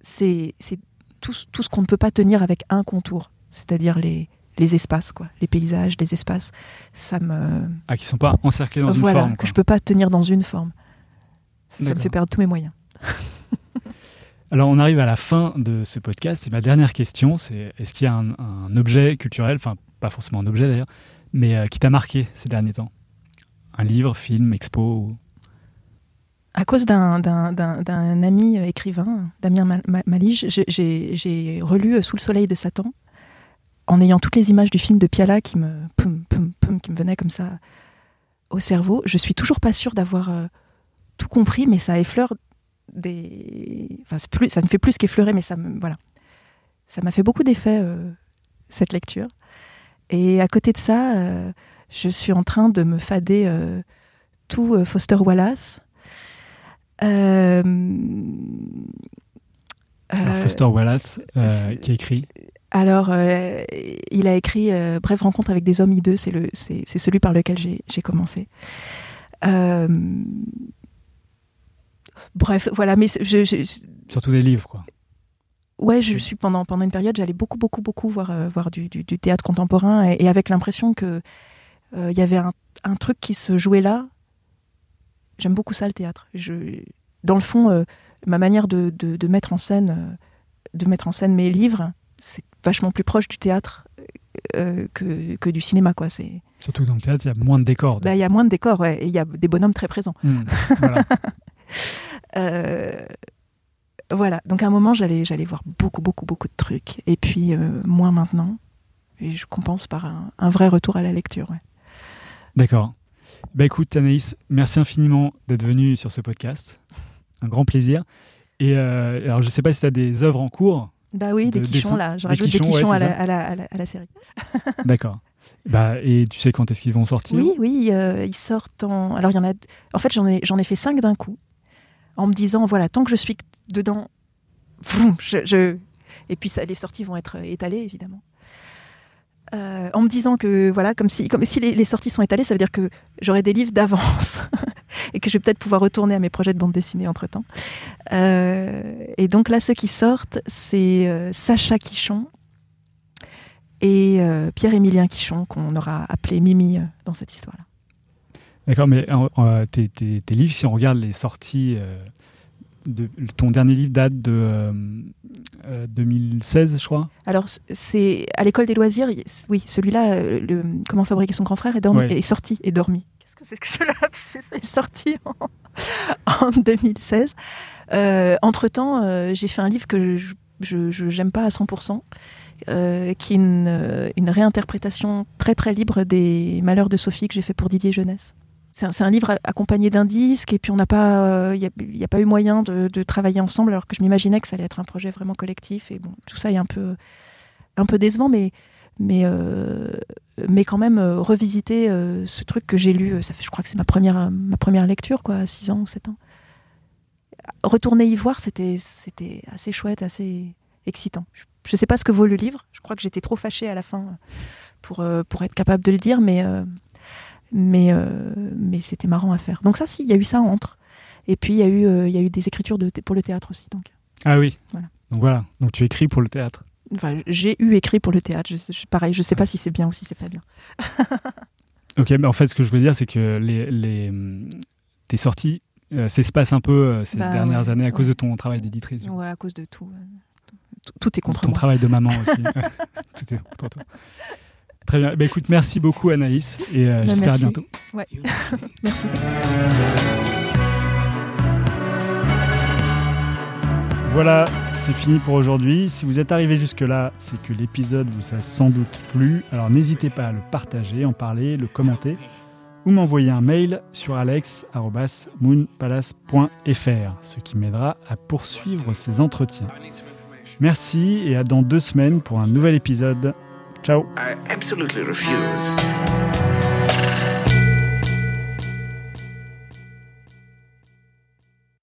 c'est, c'est tout, ce- tout ce qu'on ne peut pas tenir avec un contour, c'est-à-dire les, les espaces, quoi, les paysages, les espaces. Ça me, Ah, qui sont pas encerclés dans voilà, une forme. que je peux pas tenir dans une forme. Ça, ça me fait perdre tous mes moyens. (laughs) Alors, on arrive à la fin de ce podcast. Et ma dernière question, c'est est-ce qu'il y a un, un objet culturel, enfin, pas forcément un objet d'ailleurs, mais euh, qui t'a marqué ces derniers temps? Un livre, film, expo ou- À cause d'un, ami euh, écrivain, Damien Mal- Ma- Malige, j'ai, relu euh, Sous le soleil de Satan en ayant toutes les images du film de Piala qui me, qui me venaient comme ça au cerveau. Je suis toujours pas sûre d'avoir euh, tout compris, mais ça effleure des. Enfin, plus, ça ne fait plus qu'effleurer, mais ça me. Voilà. Ça m'a fait beaucoup d'effet, cette lecture. Et à côté de ça, je suis en train de me fader tout Foster Wallace. Euh, Alors, euh, Foster Wallace, euh, qui a écrit. alors, euh, il a écrit euh, Brève rencontre avec des hommes hideux, c'est, le, c'est, c'est celui par lequel j'ai, j'ai commencé. Euh, bref, voilà, mais je, je- Surtout des livres, quoi. ouais, je suis pendant, pendant une période, j'allais beaucoup, beaucoup, beaucoup voir, voir du, du- du théâtre contemporain et, et avec l'impression que il y avait un, un truc qui se jouait là. J'aime beaucoup ça, le théâtre. Je, dans le fond, euh, ma manière de, de- de mettre en scène, euh, de mettre en scène mes livres, c'est vachement plus proche du théâtre euh, que, que du cinéma, quoi. C'est, Surtout que dans le théâtre, il y a moins de décors. bah, il y a moins de décors, ouais, et il y a des bonhommes très présents. Hmm, voilà. (laughs) Voilà, donc à un moment, j'allais, j'allais voir beaucoup, beaucoup, beaucoup de trucs. Et puis, moins maintenant. Et je compense par un, un vrai retour à la lecture. ouais. D'accord. Bah écoute, Anaïs, merci infiniment d'être venue sur ce podcast. Un grand plaisir. Et euh, alors, je sais pas si tu as des œuvres en cours. Bah oui, De des quichons, dessin. là. Je Des rajoute des quichons, ouais, à, la, à, la, à la- à la série. (laughs) D'accord. Bah, et tu sais quand est-ce qu'ils vont sortir? Oui, oui, euh, ils sortent en. Alors, il y en a. En fait, j'en ai, j'en ai fait cinq d'un coup, en me disant voilà, tant que je suis dedans, je- Et puis, ça, les sorties vont être étalées, évidemment. Euh, en me disant que, voilà, comme si, comme si les, sorties sont étalées, ça veut dire que j'aurai des livres d'avance (laughs) et que je vais peut-être pouvoir retourner à mes projets de bande dessinée entre temps. et donc là, ceux qui sortent, c'est euh, Sacha Quichon et euh, Pierre-Émilien Quichon, qu'on aura appelé Mimi euh, dans cette histoire-là. D'accord, mais euh, euh, tes, tes- livres, si on regarde les sorties, euh, de, ton dernier livre date de euh, euh, 2016, je crois. Alors, c'est à l'école des loisirs, oui, celui-là, euh, le Comment fabriquer son grand frère, est, dormi, Ouais. est sorti, est dormi. Qu'est-ce que c'est que ce lapsus? (laughs) C'est sorti en, en 2016. Euh, Entre-temps, euh, j'ai fait un livre que je j'aime pas à 100%, euh, qui est une, euh, une réinterprétation très très libre des Malheurs de Sophie que j'ai fait pour Didier Jeunesse. C'est un, livre accompagné d'un disque et puis on n'a pas, il n'y a, pas eu moyen de, travailler ensemble alors que je m'imaginais que ça allait être un projet vraiment collectif et bon, tout ça est un peu, un peu décevant, mais mais euh, mais quand même euh, revisiter euh, ce truc que j'ai lu, euh, ça fait, je crois que c'est ma première ma première lecture quoi, à 6 ans ou 7 ans. Retourner y voir, c'était assez chouette, assez excitant. Je ne sais pas ce que vaut le livre. Je crois que j'étais trop fâchée à la fin pour euh, pour être capable de le dire, mais euh, mais euh, mais c'était marrant à faire. Donc ça, si, il y a eu ça entre. Et puis il y a eu euh, il y a eu des écritures de, pour le théâtre aussi. Donc Ah oui. Voilà. Donc voilà. Donc tu écris pour le théâtre. enfin, j'ai eu écrit pour le théâtre. Je, je- pareil, je sais pas si c'est bien ou si c'est pas bien. (laughs) Ok, mais en fait, ce que je veux dire, c'est que les, les, tes sorties euh, s'espacent un peu euh, ces Bah dernières ouais, années à cause de ton travail d'éditrice. Ouais, à cause de tout. Tout, tout est contre ton moi. travail de maman aussi. (laughs) (laughs) Tout est contre toi. Très bien. Bah, écoute, merci beaucoup Anaïs et euh, Bah, j'espère à bientôt. Ouais. (laughs) Merci. Voilà, c'est fini pour aujourd'hui. Si vous êtes arrivé jusque-là, c'est que l'épisode vous a sans doute plu. Alors n'hésitez pas à le partager, en parler, le commenter ou m'envoyer un mail sur alex.moonpalace.fr, ce qui m'aidera à poursuivre ces entretiens. Merci et à dans deux semaines pour un nouvel épisode. Ciao. I absolutely refuse